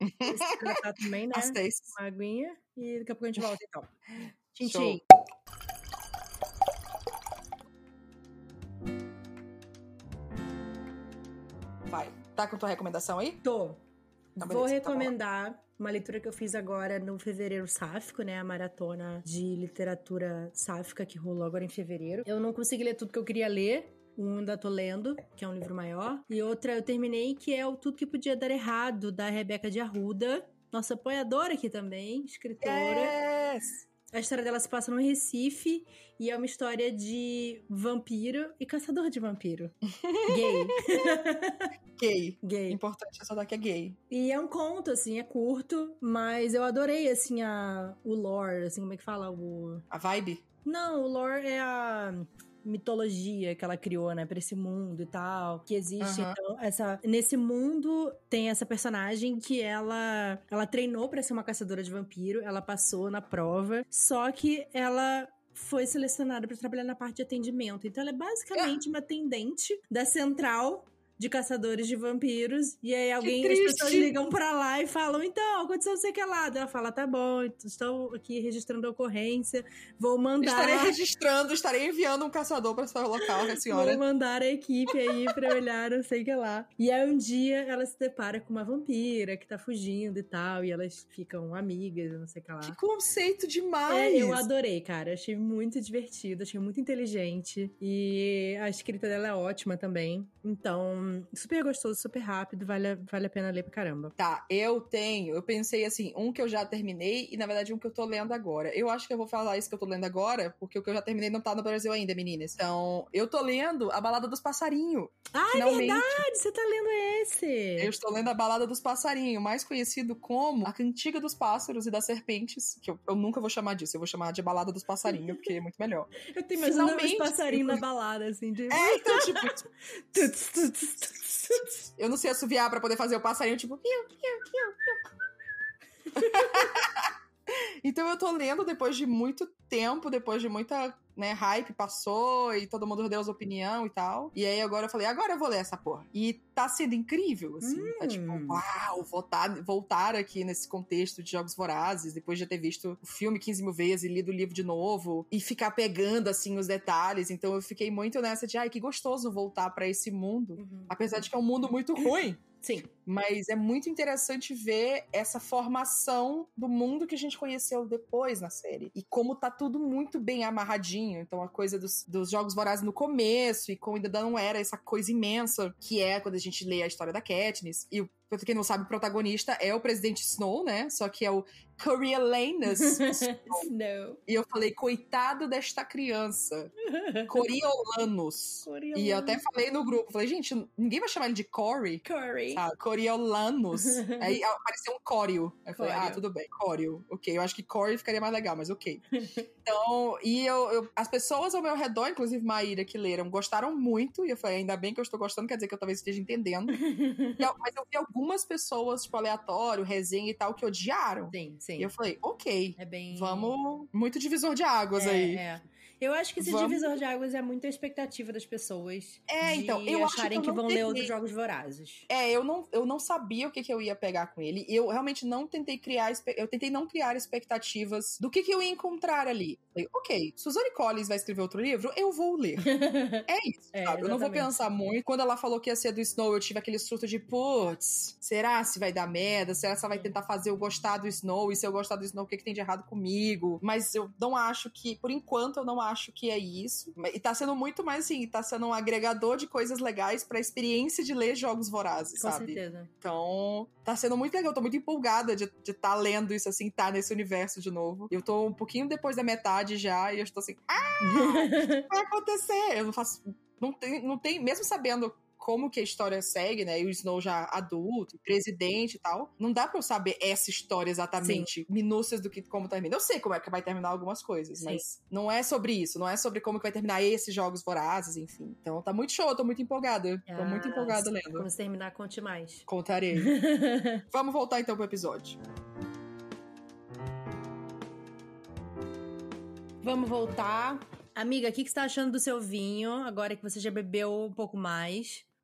Também, né? As três. Uma aguinha. E daqui a pouco a gente volta, então. Tchim, Show. tchim. Vai. Tá com tua recomendação aí? Tô. Então, Vou bom. recomendar uma leitura que eu fiz agora no fevereiro sáfico, né? A maratona de literatura sáfica que rolou agora em fevereiro. Eu não consegui ler tudo que eu queria ler. Um ainda tô lendo, que é um livro maior. E outra eu terminei, que é o Tudo Que Podia Dar Errado, da Rebeca de Arruda. Nossa apoiadora aqui também, escritora. Yes! A história dela se passa no Recife e é uma história de vampiro e caçador de vampiro. Gay. Gay. Gay. Importante ressaltar que é gay. E é um conto, assim, é curto, mas eu adorei, assim, a, o lore, assim, como é que fala? O... A vibe? Não, o lore é a mitologia que ela criou, né, pra esse mundo e tal, que existe. Aham. Então, essa, nesse mundo tem essa personagem que ela, ela treinou pra ser uma caçadora de vampiro, ela passou na prova, só que ela foi selecionada pra trabalhar na parte de atendimento. Então, ela é basicamente uma atendente da central de caçadores de vampiros. E aí alguém, as pessoas ligam pra lá e falam: então, aconteceu não sei o que lá. Ela fala: tá bom, estou aqui registrando a ocorrência, vou mandar. Estarei registrando, estarei enviando um caçador para seu local, a senhora. Vou mandar a equipe aí pra olhar, não sei o que lá. E aí um dia ela se depara com uma vampira que tá fugindo e tal, e elas ficam amigas, não sei o que lá. Que conceito demais! É, eu adorei, cara. Achei muito divertido, achei muito inteligente. E a escrita dela é ótima também. Então, super gostoso, super rápido, vale, a- vale a pena ler pra caramba. Tá, eu tenho. Eu pensei assim, um que eu já terminei e na verdade um que eu tô lendo agora. Eu acho que eu vou falar isso que eu tô lendo agora, porque o que eu já terminei não tá no Brasil ainda, meninas. Então, eu tô lendo A Balada dos Passarinhos. Ah, é finalmente. verdade! Você tá lendo esse! Eu estou lendo A Balada dos Passarinhos, mais conhecido como A Cantiga dos Pássaros e das Serpentes, que eu, eu nunca vou chamar disso, eu vou chamar de Balada dos Passarinhos, porque é muito melhor. Eu tô imaginando os passarinhos na tipo- balada, assim, de... É, então, tipo, tuts, tuts. eu não sei assoviar pra poder fazer o passarinho, tipo. piu, piu, piu, piu. então eu tô lendo depois de muito tempo, depois de muita, né, hype passou e todo mundo deu as opinião e tal. E aí agora eu falei, agora eu vou ler essa porra. E tá sendo incrível, assim. Tá tipo, Hum. uau, voltar, voltar aqui nesse contexto de Jogos Vorazes, depois de ter visto o filme 15 mil vezes e lido o livro de novo, e ficar pegando, assim, os detalhes. Então eu fiquei muito nessa de, ai, que gostoso voltar pra esse mundo. Uhum. Apesar de que é um mundo muito ruim. Sim. Mas é muito interessante ver essa formação do mundo que a gente conheceu depois na série. E como tá tudo muito bem amarradinho. Então a coisa dos, dos jogos vorazes no começo, e como ainda não era essa coisa imensa que é quando a gente lê a história da Katniss. E o pra quem não sabe, o protagonista é o presidente Snow, né? Só que é o Coriolanus Snow. E eu falei, coitado desta criança. Coriolanus. E eu até falei no grupo, falei, gente, ninguém vai chamar ele de Cory. Corey. Ah, Coriolanus. Aí apareceu um Corio. Aí eu falei, ah, tudo bem, Corio. Ok, eu acho que Cory ficaria mais legal, mas ok. Então, e eu, eu- as pessoas ao meu redor, inclusive Maíra, que leram, gostaram muito. E eu falei, ainda bem que eu estou gostando, quer dizer que eu talvez esteja entendendo. Eu- mas eu vi algumas pessoas, tipo, aleatório, resenha e tal, que odiaram. Sim, sim. E eu falei, ok, É bem. vamos. Muito divisor de águas é, aí. é. Eu acho que esse Vamos- divisor de águas é muito a expectativa das pessoas. É, de então, eu acho que acharem eu que, vão ler peguei. outros jogos vorazes. É, eu não, eu não sabia o que, que eu ia pegar com ele. Eu realmente não tentei criar. Eu tentei não criar expectativas do que, que eu ia encontrar ali. Falei, ok, Suzanne Collins vai escrever outro livro, eu vou ler. É isso, É, sabe? Eu não vou pensar muito. Quando ela falou que ia ser do Snow, eu tive aquele surto de, putz, será se vai dar merda? Será se ela vai tentar fazer eu gostar do Snow? E se eu gostar do Snow, o que, que tem de errado comigo? Mas eu não acho que, por enquanto, eu não acho que é isso. E tá sendo muito mais assim, tá sendo um agregador de coisas legais pra experiência de ler jogos vorazes, Com sabe? certeza. Então, tá sendo muito legal. Eu tô muito empolgada de estar tá lendo isso, assim, tá nesse universo de novo. Eu tô um pouquinho depois da metade já e eu estou assim, ah, vai acontecer. Eu não faço. Não tem, não tem, mesmo sabendo como que a história segue, né? E o Snow já adulto, presidente e tal. Não dá pra eu saber essa história exatamente, minúcias do que como termina. Eu sei como é que vai terminar algumas coisas, Sim. mas não é sobre isso, não é sobre como que vai terminar esses jogos vorazes, enfim. Então tá muito show, eu tô muito empolgada. Tô muito Ah, empolgada lendo. Quando você terminar, conte mais. Contarei. Vamos voltar então pro episódio. Vamos voltar. Amiga, o que, que você tá achando do seu vinho, agora que você já bebeu um pouco mais?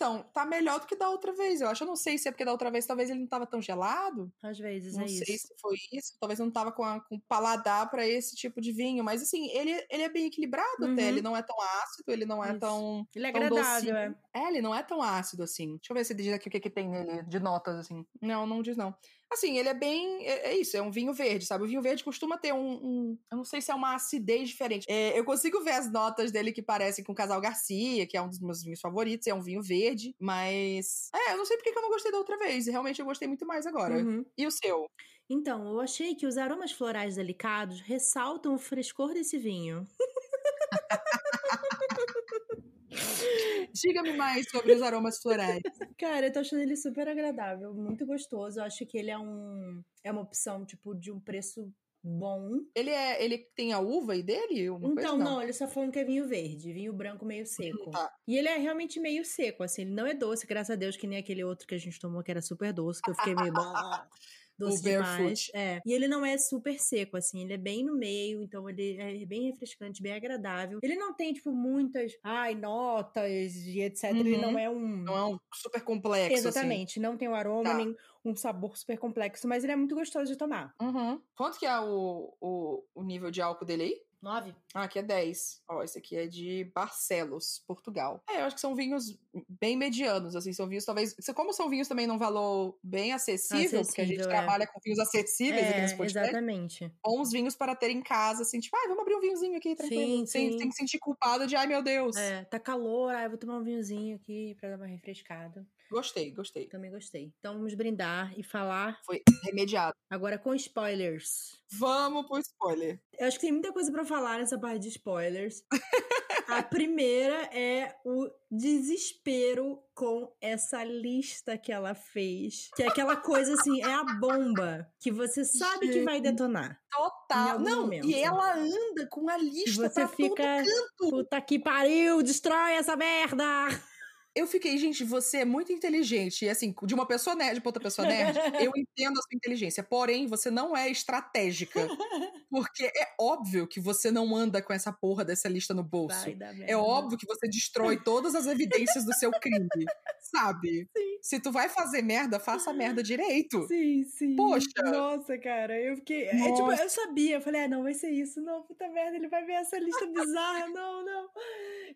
Então, tá melhor do que da outra vez. Eu acho, eu não sei se é porque da outra vez talvez ele não tava tão gelado. Às vezes não é sei isso. se foi isso. Talvez não tava com, a, com paladar pra esse tipo de vinho. Mas assim, ele, ele é bem equilibrado Uhum. até. Ele não é tão ácido, ele não é Isso. tão. Ele é tão agradável, é. É, ele não é tão ácido assim. Deixa eu ver se diz aqui o que, que tem nele de notas, assim. Não, não diz não. Assim, ele é bem. É, é isso, é um vinho verde, sabe? O vinho verde costuma ter um. um- eu não sei se é uma acidez diferente. É, eu consigo ver as notas dele que parecem com o Casal Garcia, que é um dos meus vinhos favoritos, é um vinho verde, mas. É, eu não sei porque que eu não gostei da outra vez. Realmente eu gostei muito mais agora. Uhum. E o seu? Então, eu achei que os aromas florais delicados ressaltam o frescor desse vinho. Diga-me mais sobre os aromas florais. Cara, eu tô achando ele super agradável, muito gostoso. Eu acho que ele é um é uma opção tipo de um preço bom. Ele é. Ele tem a uva aí dele? Então, coisa? não, ele só falando que é vinho verde, vinho branco meio seco. Tá. E ele é realmente meio seco, assim, ele não é doce, graças a Deus, que nem aquele outro que a gente tomou que era super doce, que eu fiquei meio doce O demais. É. E ele não é super seco, assim, ele é bem no meio, então ele é bem refrescante, bem agradável. Ele não tem, tipo, muitas, ai, notas e etc. Ele Uhum. não é um. Não é um super complexo. assim. Exatamente, não tem um aroma Tá. nem um sabor super complexo, mas ele é muito gostoso de tomar. Uhum. Quanto que é o, o, o nível de álcool dele aí? Nove? Ah, aqui é 10. Ó, esse aqui é de Barcelos, Portugal. É, eu acho que são vinhos bem medianos, assim, são vinhos talvez... Como são vinhos também num valor bem acessível, porque a gente Acessível, é. trabalha com vinhos acessíveis aqui É, nesse podcast, exatamente. bons vinhos para ter em casa, assim, tipo, ah, vamos abrir um vinhozinho aqui, tranquilo. Sim, sem, sim. sem se sentir culpado de, ai meu Deus. É, tá calor, aí eu vou tomar um vinhozinho aqui pra dar uma refrescada. Gostei, gostei. Também gostei. Então vamos brindar e falar Foi remediado. agora com spoilers. Vamos pro spoiler. Eu acho que tem muita coisa pra falar nessa parte de spoilers. A primeira é o desespero com essa lista que ela fez. Que é aquela coisa assim, é a bomba que você sabe que vai Gente. detonar. Total. Não, momento. e ela anda com a E lista você pra fica. todo canto. Puta que pariu, destrói essa merda! Eu fiquei, gente, você é muito inteligente. E assim, de uma pessoa nerd pra outra pessoa nerd, eu entendo a sua inteligência. Porém, você não é estratégica. Porque é óbvio que você não anda com essa porra dessa lista no bolso. É óbvio que você destrói todas as evidências do seu crime. Sabe? Sim. Se tu vai fazer merda, faça a merda direito. Sim, sim. Poxa. Nossa, cara, eu fiquei. É, tipo, Nossa. eu sabia. Eu falei, ah, não, vai ser isso. Não, puta merda, ele vai ver essa lista bizarra. Não, não.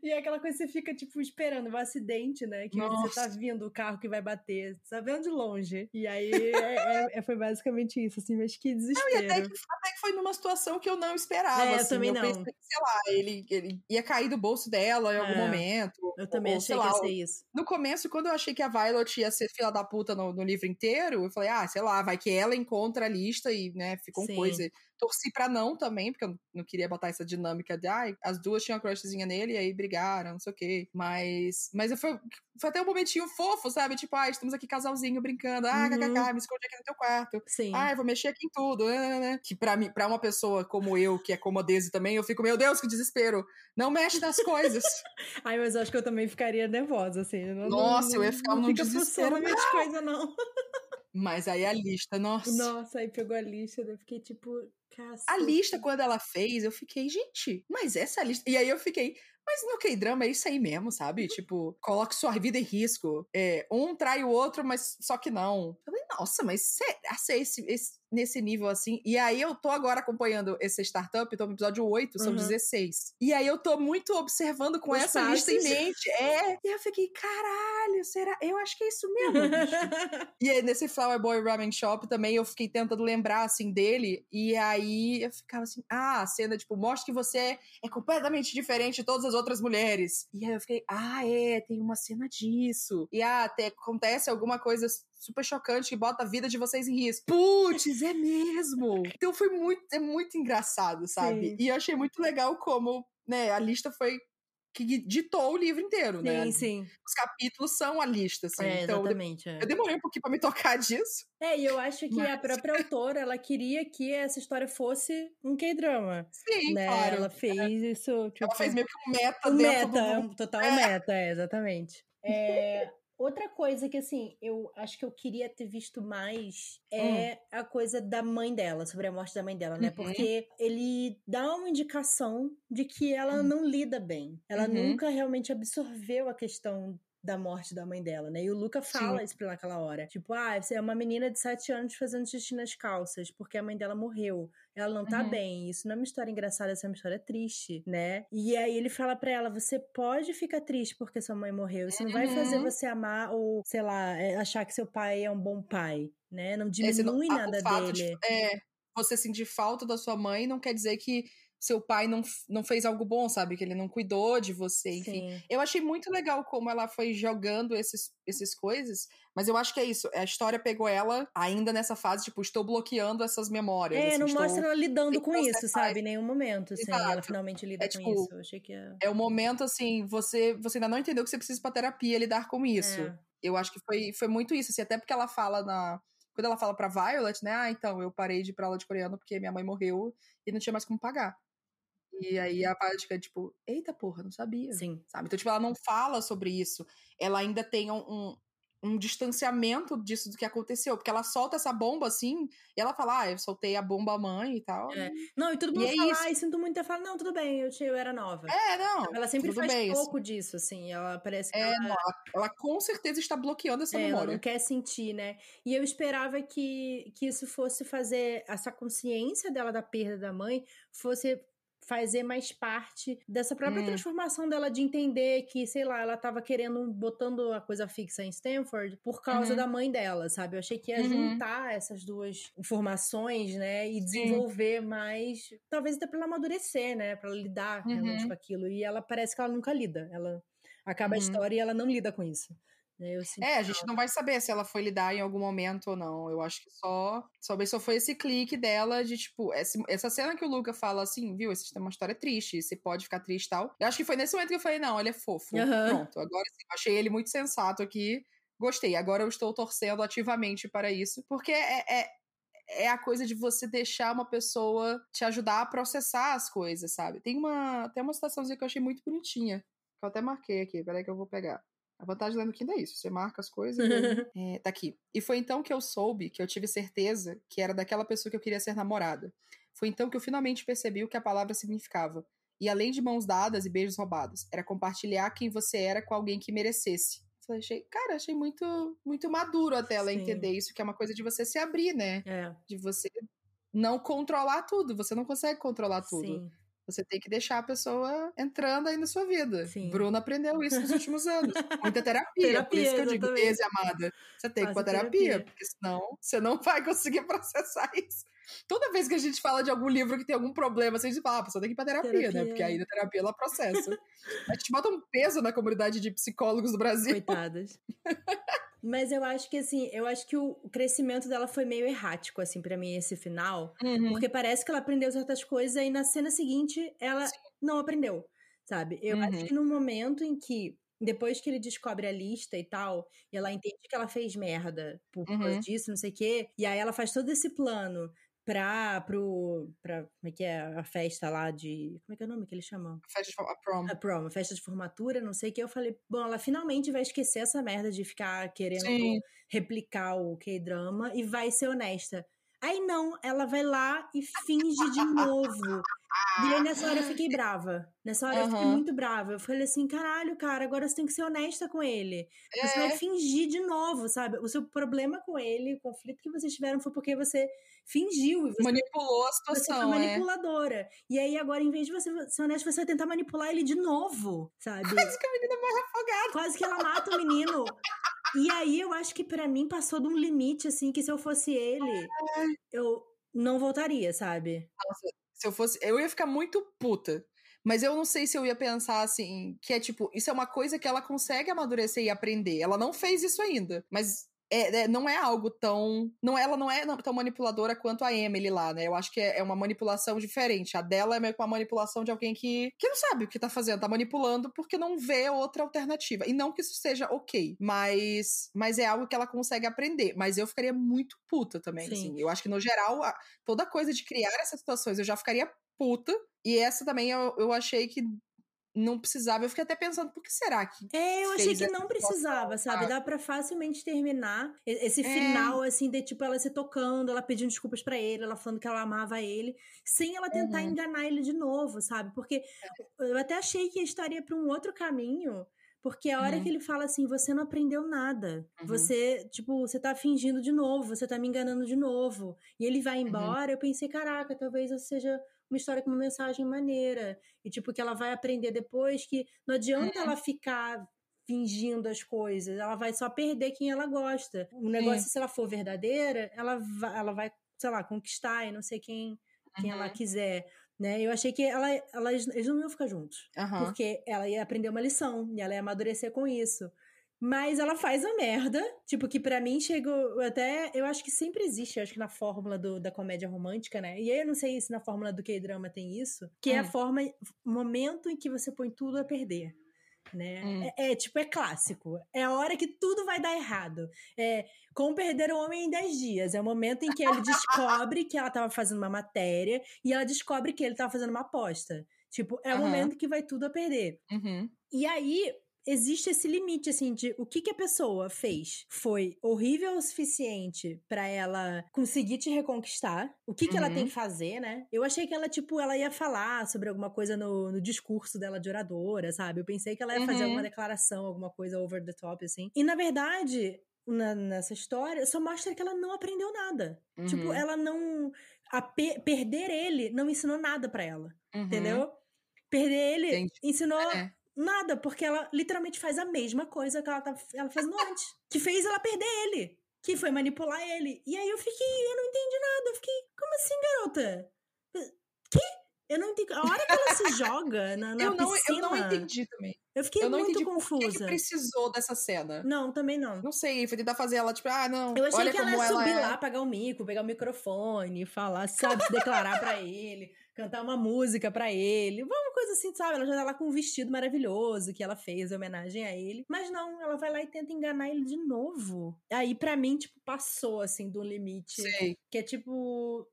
E é aquela coisa que você fica, tipo, esperando o acidente, né? Que você tá Nossa. vindo o carro que vai bater, sabendo de longe. E aí é- é- é- foi basicamente isso, assim, mas que Não, e desespero. até que, até que foi numa situação que eu não esperava. É, eu assim. também não. pensei que, sei lá, ele, ele ia cair do bolso dela em algum É. momento. Eu também ou, achei que ia ser isso. No começo, quando quando eu achei que a Violet ia ser fila da puta no, no livro inteiro, eu falei, ah, sei lá, vai que ela encontra a lista e, né, ficou Sim. coisa. Torci pra não também, porque eu não queria botar essa dinâmica de, ai, as duas tinham uma crushzinha nele e aí brigaram, não sei o quê. Mas, mas foi, foi até um momentinho fofo, sabe? Tipo, ah, estamos aqui casalzinho brincando, ah, Uhum. kkk, me escondi aqui no teu quarto. Sim. Eu vou mexer aqui em tudo. né, né, né. Que pra, mim, pra uma pessoa como eu, que é comodese também, eu fico, meu Deus, que desespero. Não mexe nas coisas. Ai, mas eu acho que eu também ficaria nervosa, assim. não- Nossa, não, eu ia ficar não num fica desespero, minhas coisas, não. Mas aí a lista, nossa. Nossa, aí pegou a lista, eu fiquei tipo, cacete. A lista, quando ela fez, eu fiquei, gente, mas essa lista. E aí eu fiquei, mas no K-drama é isso aí mesmo, sabe? Tipo, coloque sua vida em risco. É, um trai o outro, mas só que não. Eu falei, nossa, mas será se é esse, esse- nesse nível assim? E aí eu tô agora acompanhando esse startup, tô no episódio 8, são Uhum. 16. E aí eu tô muito observando com Os essa lista em mente. É. E eu fiquei, caralho, será? Eu acho que é isso mesmo. E aí, nesse Flower Boy Ramen Shop também eu fiquei tentando lembrar, assim, dele. E aí eu ficava assim, ah, a cena, tipo, mostra que você é completamente diferente de todas as outras mulheres. E aí eu fiquei, ah, é, tem uma cena disso. E ah, até acontece alguma coisa super chocante que bota a vida de vocês em risco. Putz, é mesmo! Então foi muito, é muito engraçado, sabe? Sim. E eu achei muito legal como, né, a lista foi que ditou o livro inteiro, né? Sim, sim. Os capítulos são a lista, assim. É, então, exatamente. é. eu demorei um pouquinho pra me tocar disso. É, e eu acho que a Mas- própria autora, ela queria que essa história fosse um K-drama, Sim, né? claro. Ela fez isso, tipo... Ela fez meio que um meta um dentro meta, do... um total meta, é, exatamente. É, outra coisa que, assim, eu acho que eu queria ter visto mais é a coisa da mãe dela, sobre a morte da mãe dela, né? Uhum. Porque ele dá uma indicação de que ela Uhum. não lida bem. Ela Uhum. nunca realmente absorveu a questão da morte da mãe dela, né? E o Luca fala Sim. isso pra ela naquela hora. Tipo, ah, você é uma menina de 7 anos fazendo xixi nas calças, porque a mãe dela morreu. Ela não tá Uhum. bem. Isso não é uma história engraçada, isso é uma história triste, né? E aí ele fala pra ela: você pode ficar triste porque sua mãe morreu. Isso não vai fazer Uhum. você amar ou, sei lá, é, achar que seu pai é um bom pai, né? Não não- diminui a- nada dele. De, é, você sentir falta da sua mãe não quer dizer que seu pai não, não fez algo bom, sabe? Que ele não cuidou de você, enfim. Sim. Eu achei muito legal como ela foi jogando esses, esses coisas, mas eu acho que é isso. A história pegou ela ainda nessa fase, tipo, estou bloqueando essas memórias. É, assim, não estou- mostra ela lidando com isso, sabe? Em nenhum momento, assim. Ela Exato. finalmente lida É, com tipo, isso. Eu achei que é. É o momento, assim, você, você ainda não entendeu que você precisa ir pra terapia lidar com isso. É. Eu acho que foi, foi muito isso, assim, até porque ela fala na. Quando ela fala pra Violet, né? Ah, então, eu parei de ir pra aula de coreano porque minha mãe morreu e não tinha mais como pagar. E aí a Violet fica tipo, eita porra, não sabia. Sim. Sabe? Então, tipo, ela não fala sobre isso. Ela ainda tem um, um, um distanciamento disso do que aconteceu. Porque ela solta essa bomba assim, e ela fala, ah, eu soltei a bomba mãe e tal. É. Não, e todo E mundo é fala, isso. ai, sinto muito. Eu falo, não, tudo bem, eu, tinha, eu era nova. É, não. Ela sempre faz bem, pouco disso, assim. Ela parece que É, ela, não, ela, ela com certeza está bloqueando essa é, ela memória. não quer sentir, né? E eu esperava que, que isso fosse fazer essa consciência dela da perda da mãe fosse fazer mais parte dessa própria Hum. transformação dela de entender que, sei lá, ela tava querendo botando a coisa fixa em Stanford por causa Uhum. da mãe dela, sabe? Eu achei que ia Uhum. juntar essas duas informações, né, e desenvolver mais, talvez até pra ela amadurecer, né, Pra ela lidar realmente Uhum. com aquilo. E ela parece que ela nunca lida. Ela acaba a Uhum. história e ela não lida com isso. Né? É, a gente não vai saber se ela foi lidar em algum momento ou não. Eu acho que só. Talvez só foi esse clique dela de, tipo, esse- essa cena que o Luca fala assim, viu? Essa é uma história triste, você pode ficar triste e tal. Eu acho que foi nesse momento que eu falei, não, ele é fofo. Aham. Pronto. Agora sim, eu achei ele muito sensato aqui. Gostei. Agora eu estou torcendo ativamente para isso. Porque é. é é a coisa de você deixar uma pessoa te ajudar a processar as coisas, sabe? Tem uma, tem uma citaçãozinha que eu achei muito bonitinha. Que eu até marquei aqui. Peraí que eu vou pegar. A vantagem lendo Kindle é isso. Você marca as coisas. e é, tá aqui. E foi então que eu soube, que eu tive certeza que era daquela pessoa que eu queria ser namorada. Foi então que eu finalmente percebi o que a palavra significava. E além de mãos dadas e beijos roubados, era compartilhar quem você era com alguém que merecesse. Falei, achei, cara, achei muito, muito maduro até ela Sim. entender isso, que é uma coisa de você se abrir, né? É, De você não controlar tudo. Você não consegue controlar tudo. sim. Você tem que deixar a pessoa entrando aí na sua vida. Sim. Bruna aprendeu isso nos últimos anos. Muita terapia. por Terapia, isso que eu digo, exatamente. Amada, você tem que ir pra Faça terapia, terapia. porque senão você não vai conseguir processar isso. Toda vez que a gente fala de algum livro que tem algum problema, assim, a gente fala, ah, a pessoa tem que ir pra terapia, terapia. né? Porque aí na terapia ela processa. a gente bota um peso na comunidade de psicólogos do Brasil. Coitadas. Mas eu acho que, assim, eu acho que o crescimento dela foi meio errático, assim, para mim, esse final. Uhum. Porque parece que ela aprendeu certas coisas e na cena seguinte ela Sim. não aprendeu, sabe? Eu uhum. acho que no momento em que depois que ele descobre a lista e tal, e ela entende que ela fez merda por causa uhum. disso, não sei o quê, e aí ela faz todo esse plano pra, pro, pra, como é que é, a festa lá de, como é que é o nome que eles chamam? A festa de, a prom. A prom, a festa de formatura, não sei o que, eu falei, bom, ela finalmente vai esquecer essa merda de ficar querendo Sim. replicar o K-drama e vai ser honesta. Aí não, ela vai lá e finge de novo. E aí nessa hora eu fiquei brava. Nessa hora uhum. eu fiquei muito brava. Eu falei assim, caralho, cara, agora você tem que ser honesta com ele. É. Você vai é. fingir de novo, sabe? O seu problema com ele, o conflito que vocês tiveram foi porque você fingiu. Você, Manipulou a situação. Você foi é. manipuladora. É. E aí agora, em vez de você ser honesta, você vai tentar manipular ele de novo, sabe? Quase que a menina morre afogada. Quase que ela mata o menino. E aí eu acho que para mim passou de um limite, assim, que se eu fosse ele, eu não voltaria, sabe? Nossa, se eu fosse. Eu ia ficar muito puta. Mas eu não sei se eu ia pensar assim, que é tipo, isso é uma coisa que ela consegue amadurecer e aprender. Ela não fez isso ainda, mas é, é, não é algo tão. Não, ela não é tão manipuladora quanto a Emily lá, né? Eu acho que é, é uma manipulação diferente. A dela é meio que uma manipulação de alguém que, que não sabe o que tá fazendo, tá manipulando porque não vê outra alternativa. E não que isso seja ok, mas, mas é algo que ela consegue aprender. Mas eu ficaria muito puta também, Sim. assim. Eu acho que, no geral, a, toda coisa de criar essas situações eu já ficaria puta. E essa também eu, eu achei que não precisava. Eu fiquei até pensando, por que será que. É, eu achei que não precisava, sabe? Dá para facilmente terminar esse é. final, assim, de tipo ela se tocando, ela pedindo desculpas para ele, ela falando que ela amava ele, sem ela tentar uhum. enganar ele de novo, sabe? Porque é. eu até achei que estaria para um outro caminho. Porque a hora uhum. que ele fala assim, você não aprendeu nada. Uhum. Você, tipo, você tá fingindo de novo, você tá me enganando de novo. E ele vai uhum. embora, eu pensei, caraca, talvez eu seja uma história com uma mensagem maneira. E, tipo, que ela vai aprender depois que não adianta ela ficar fingindo as coisas, ela vai só perder quem ela gosta. O negócio, se ela for verdadeira, ela vai, ela vai, sei lá, conquistar e não sei quem, quem ela quiser. Né? Eu achei que ela, ela, eles não iam ficar juntos. Porque ela ia aprender uma lição e ela ia amadurecer com isso. Mas ela faz a merda, tipo, que para mim chegou até. Eu acho que sempre existe, acho que na fórmula do, da comédia romântica, né? E aí eu não sei se na fórmula do K-drama tem isso, que hum. é a forma, momento em que você põe tudo a perder. Né? Hum. É, é, tipo, é clássico. É a hora que tudo vai dar errado. É como perder o homem em 10 dias. É o momento em que ele descobre que ela estava fazendo uma matéria e ela descobre que ele estava fazendo uma aposta. Tipo, é o uhum. momento que vai tudo a perder. Uhum. E aí, existe esse limite, assim, de o que, que a pessoa fez foi horrível o suficiente para ela conseguir te reconquistar, o que, que ela tem uhum. que fazer, né? Eu achei que ela, tipo, ela ia falar sobre alguma coisa no, no discurso dela de oradora, sabe? Eu pensei que ela ia uhum. fazer alguma declaração, alguma coisa over the top, assim. E na verdade, na, nessa história, só mostra que ela não aprendeu nada. Tipo, uhum. Tipo, ela não. A pe perder ele não ensinou nada para ela. Uhum. Entendeu? Perder ele Entendi. ensinou. É Nada, porque ela literalmente faz a mesma coisa que ela, tá, ela fazendo antes. Que fez ela perder ele. Que foi manipular ele. E aí eu fiquei, eu não entendi nada. Eu fiquei, como assim, garota? Que? Eu não entendi. A hora que ela se joga na, na eu não, piscina... Eu não entendi também. Eu fiquei eu não muito entendi confusa. Por que, que precisou dessa cena? Não, também não. Não sei, foi tentar fazer ela, tipo, ah, não. Eu achei olha que ela ia subir ela lá, é. pegar o mico, pegar o microfone, falar, sabe, se declarar para ele cantar uma música para ele, uma coisa assim, sabe? Ela já tá lá com um vestido maravilhoso que ela fez em homenagem a ele. Mas não, ela vai lá e tenta enganar ele de novo. Aí, para mim, tipo, passou, assim, do limite. Sei. Que é tipo.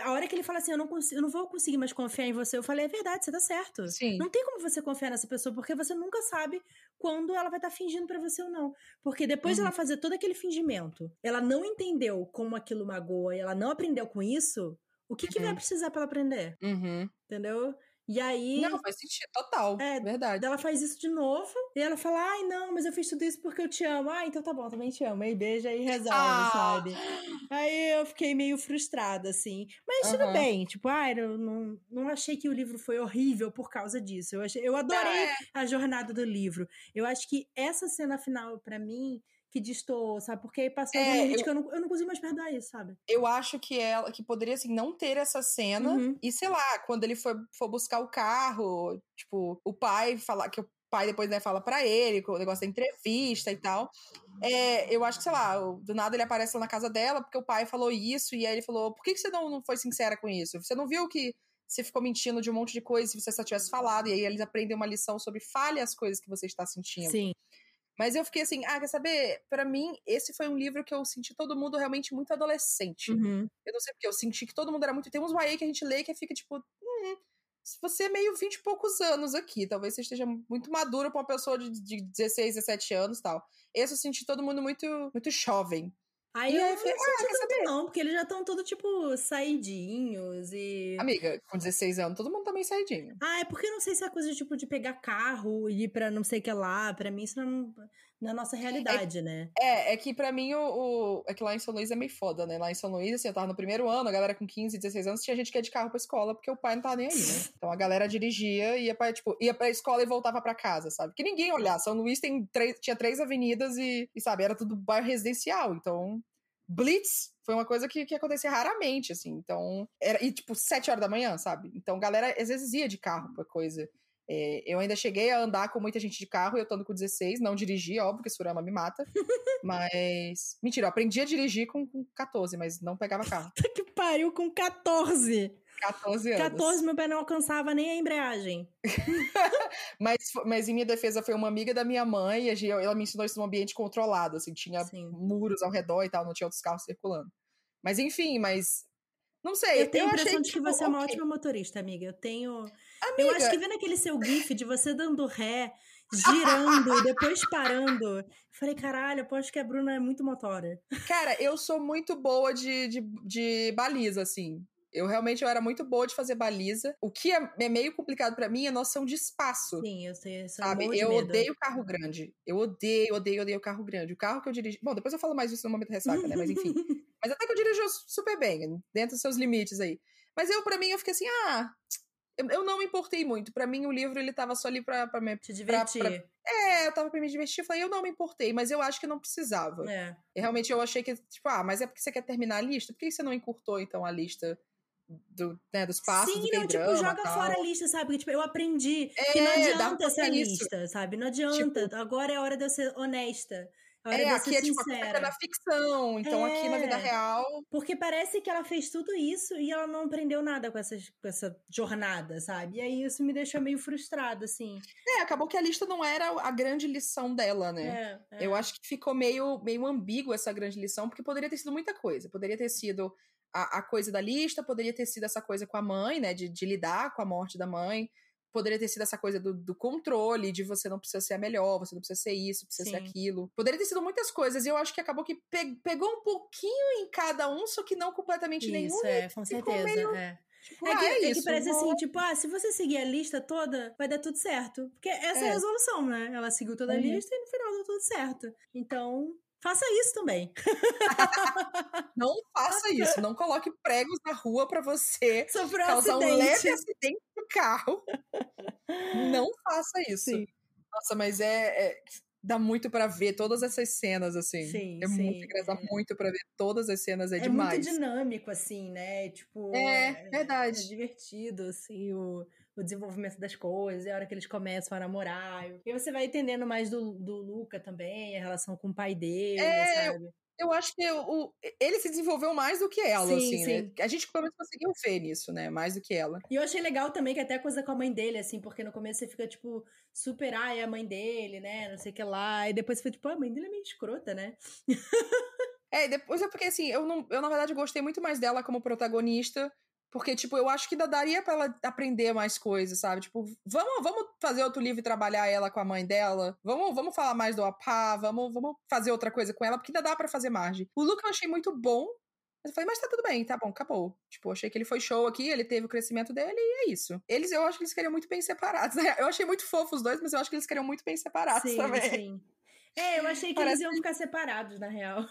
A hora que ele fala assim, eu não, consigo, eu não vou conseguir mais confiar em você, eu falei, é verdade, você tá certo. Sim. Não tem como você confiar nessa pessoa, porque você nunca sabe quando ela vai estar tá fingindo para você ou não. Porque depois uhum. de ela fazer todo aquele fingimento, ela não entendeu como aquilo magoa e ela não aprendeu com isso, o que, que vai uhum. precisar para ela aprender? Uhum. Entendeu? E aí. Não, faz sentido, total. É, verdade. Ela faz isso de novo. E ela fala: Ai, não, mas eu fiz tudo isso porque eu te amo. Ah, então tá bom, também te amo. Aí beija e resolve, ah. sabe? Aí eu fiquei meio frustrada, assim. Mas uhum. tudo bem. Tipo, ai, eu não, não achei que o livro foi horrível por causa disso. Eu, achei, eu adorei é. a jornada do livro. Eu acho que essa cena final, para mim, que distou, sabe? Porque passou É, um limite eu- que eu não, eu não consigo mais perdoar isso, sabe? Eu acho que ela que poderia assim não ter essa cena Uhum. e sei lá, quando ele for, for buscar o carro, tipo, o pai falar que o pai depois né, fala pra ele, com o negócio da entrevista e tal. É, eu acho que, sei lá, do nada ele aparece lá na casa dela porque o pai falou isso e aí ele falou: por que, que você não, não foi sincera com isso? Você não viu que você ficou mentindo de um monte de coisa se você só tivesse falado? E aí eles aprendem uma lição sobre fale as coisas que você está sentindo. Sim. Mas eu fiquei assim, ah, quer saber? Pra mim, esse foi um livro que eu senti todo mundo realmente muito adolescente. Uhum. Eu não sei porque, eu senti que todo mundo era muito. Tem uns YA que a gente lê que fica tipo. Hum, se você é meio 20 e poucos anos aqui, talvez você esteja muito maduro pra uma pessoa de, de 16, 17 anos e tal. Esse eu senti todo mundo muito, muito jovem. Aí E eu aí não falei, ah, tanto não, porque eles já estão todos, tipo, saidinhos e... Amiga, com 16 anos, todo mundo tá meio saidinho. Ah, é porque eu não sei se é coisa, tipo, de pegar carro e ir pra não sei o que lá. Pra mim isso não, não é a nossa realidade, né? É, é que pra mim o, o- É que lá em São Luís é meio foda, né? Lá em São Luís, assim, eu tava no primeiro ano, a galera com 15, 16 anos, tinha gente que ia de carro pra escola, porque o pai não tava nem aí, né? Então a galera dirigia, ia pra, tipo, ia pra escola e voltava pra casa, sabe? Que ninguém olhar. São Luís tem três, tinha três avenidas e, e, sabe, era tudo bairro residencial. Então, Blitz foi uma coisa que, que acontecia raramente, assim. Então, era, e tipo, sete horas da manhã, sabe? Então, galera às vezes ia de carro pra coisa. É, eu ainda cheguei a andar com muita gente de carro, eu tô andando com 16, não dirigi, óbvio que Surama me mata. mas. Mentira, eu aprendi a dirigir com, com 14, mas não pegava carro. Puta que pariu com 14. 14 anos. 14, meu pé não alcançava nem a embreagem. Mas, mas em minha defesa foi uma amiga da minha mãe, e ela me ensinou isso num ambiente controlado, assim, tinha Sim. muros ao redor e tal, não tinha outros carros circulando. Mas enfim, mas. Não sei. Eu tenho a achei, impressão de que tipo, você é uma ok. ótima motorista, amiga. Eu tenho. Amiga, Eu acho que vendo aquele seu gif de você dando ré, girando e depois parando, eu falei, caralho, acho que a Bruna é muito motora. Cara, eu sou muito boa de, de, de baliza, assim. Eu realmente eu era muito boa de fazer baliza. O que é, é meio complicado pra mim é a noção de espaço. Sim, eu sei. Isso um Sabe? Eu medo. odeio carro grande. Eu odeio, odeio, odeio carro grande. O carro que eu dirijo. Bom, depois eu falo mais disso no momento da ressaca, né? Mas enfim. Mas até que eu dirijo super bem, dentro dos seus limites aí. Mas eu, pra mim, eu fiquei assim, ah. Eu, eu não me importei muito. Pra mim, o livro, ele tava só ali pra, pra me. Te divertir. pra- É, eu tava pra me divertir. Eu falei, eu não me importei, mas eu acho que não precisava. É. E realmente eu achei que, tipo, ah, mas é porque você quer terminar a lista? Por que você não encurtou, então, a lista do, né, dos passos Sim, do não, tipo, joga tal? fora a lista, sabe? Porque, tipo, eu aprendi que É, não dá adianta pra ser a fazer isso. lista, sabe? Não adianta. Agora é a hora de eu ser honesta. É, aqui é tipo, a sincera. na ficção, então aqui na vida É. real Porque parece que ela fez tudo isso e ela não aprendeu nada com, essas, com essa jornada, sabe? E aí isso me deixou meio frustrada, assim. É, acabou que a lista não era a grande lição dela, né? É, é. Eu acho que ficou meio, meio ambíguo essa grande lição, porque poderia ter sido muita coisa. Poderia ter sido a, a coisa da lista, poderia ter sido essa coisa com a mãe, né? De, de lidar com a morte da mãe. Poderia ter sido essa coisa do, do controle, de você não precisa ser a melhor, você não precisa ser isso, precisa ser Sim. aquilo. Poderia ter sido muitas coisas, e eu acho que acabou que pe- pegou um pouquinho em cada um, só que não completamente nenhum. Isso, é, com certeza. meio- É. Tipo, É que, ah, é que isso, parece assim, tipo, ah, se você seguir a lista toda, vai dar tudo certo. Porque essa é, É. a resolução, né? Ela seguiu toda a Uhum. lista e no final deu tudo certo. Então, faça isso também. Não faça isso, não coloque pregos na rua pra você Sofreu causar um leve acidente no carro. Não faça isso. Sim. Nossa, mas é, é- dá muito pra ver todas essas cenas assim. Sim, é sim, muito engraçado, dá muito pra ver todas as cenas, é, É demais. muito dinâmico, assim, né? Tipo. É, verdade. É divertido, assim, o, o desenvolvimento das coisas, é a hora que eles começam a namorar. E você vai entendendo mais do, do Luca também, a relação com o pai dele, É, sabe? Eu acho que o, ele se desenvolveu mais do que ela, Sim, assim, sim. né? A gente pelo menos conseguiu ver nisso, né? Mais do que ela. E eu achei legal também que até a coisa com a mãe dele, assim, porque no começo você fica, tipo, super, ai, é a mãe dele, né? Não sei o que lá. E depois você fica, tipo, "Ah, a mãe dele é meio escrota, né? É, e depois é porque assim, eu, não, eu na verdade gostei muito mais dela como protagonista, porque, tipo, eu acho que ainda daria pra ela aprender mais coisas, sabe? Tipo, vamos, vamos fazer outro livro e trabalhar ela com a mãe dela, vamos, vamos falar mais do Apá, vamos, vamos fazer outra coisa com ela, porque ainda dá pra fazer margem. O Luke eu achei muito bom, mas eu falei, mas tá tudo bem, tá bom, acabou. Tipo, achei que ele foi show aqui, ele teve o crescimento dele e é isso. Eles, eu acho que eles queriam muito bem separados. né? Eu achei muito fofo os dois, mas eu acho que eles queriam muito bem separados sim, também. sim. É, eu achei que Parece... eles iam ficar separados, na real.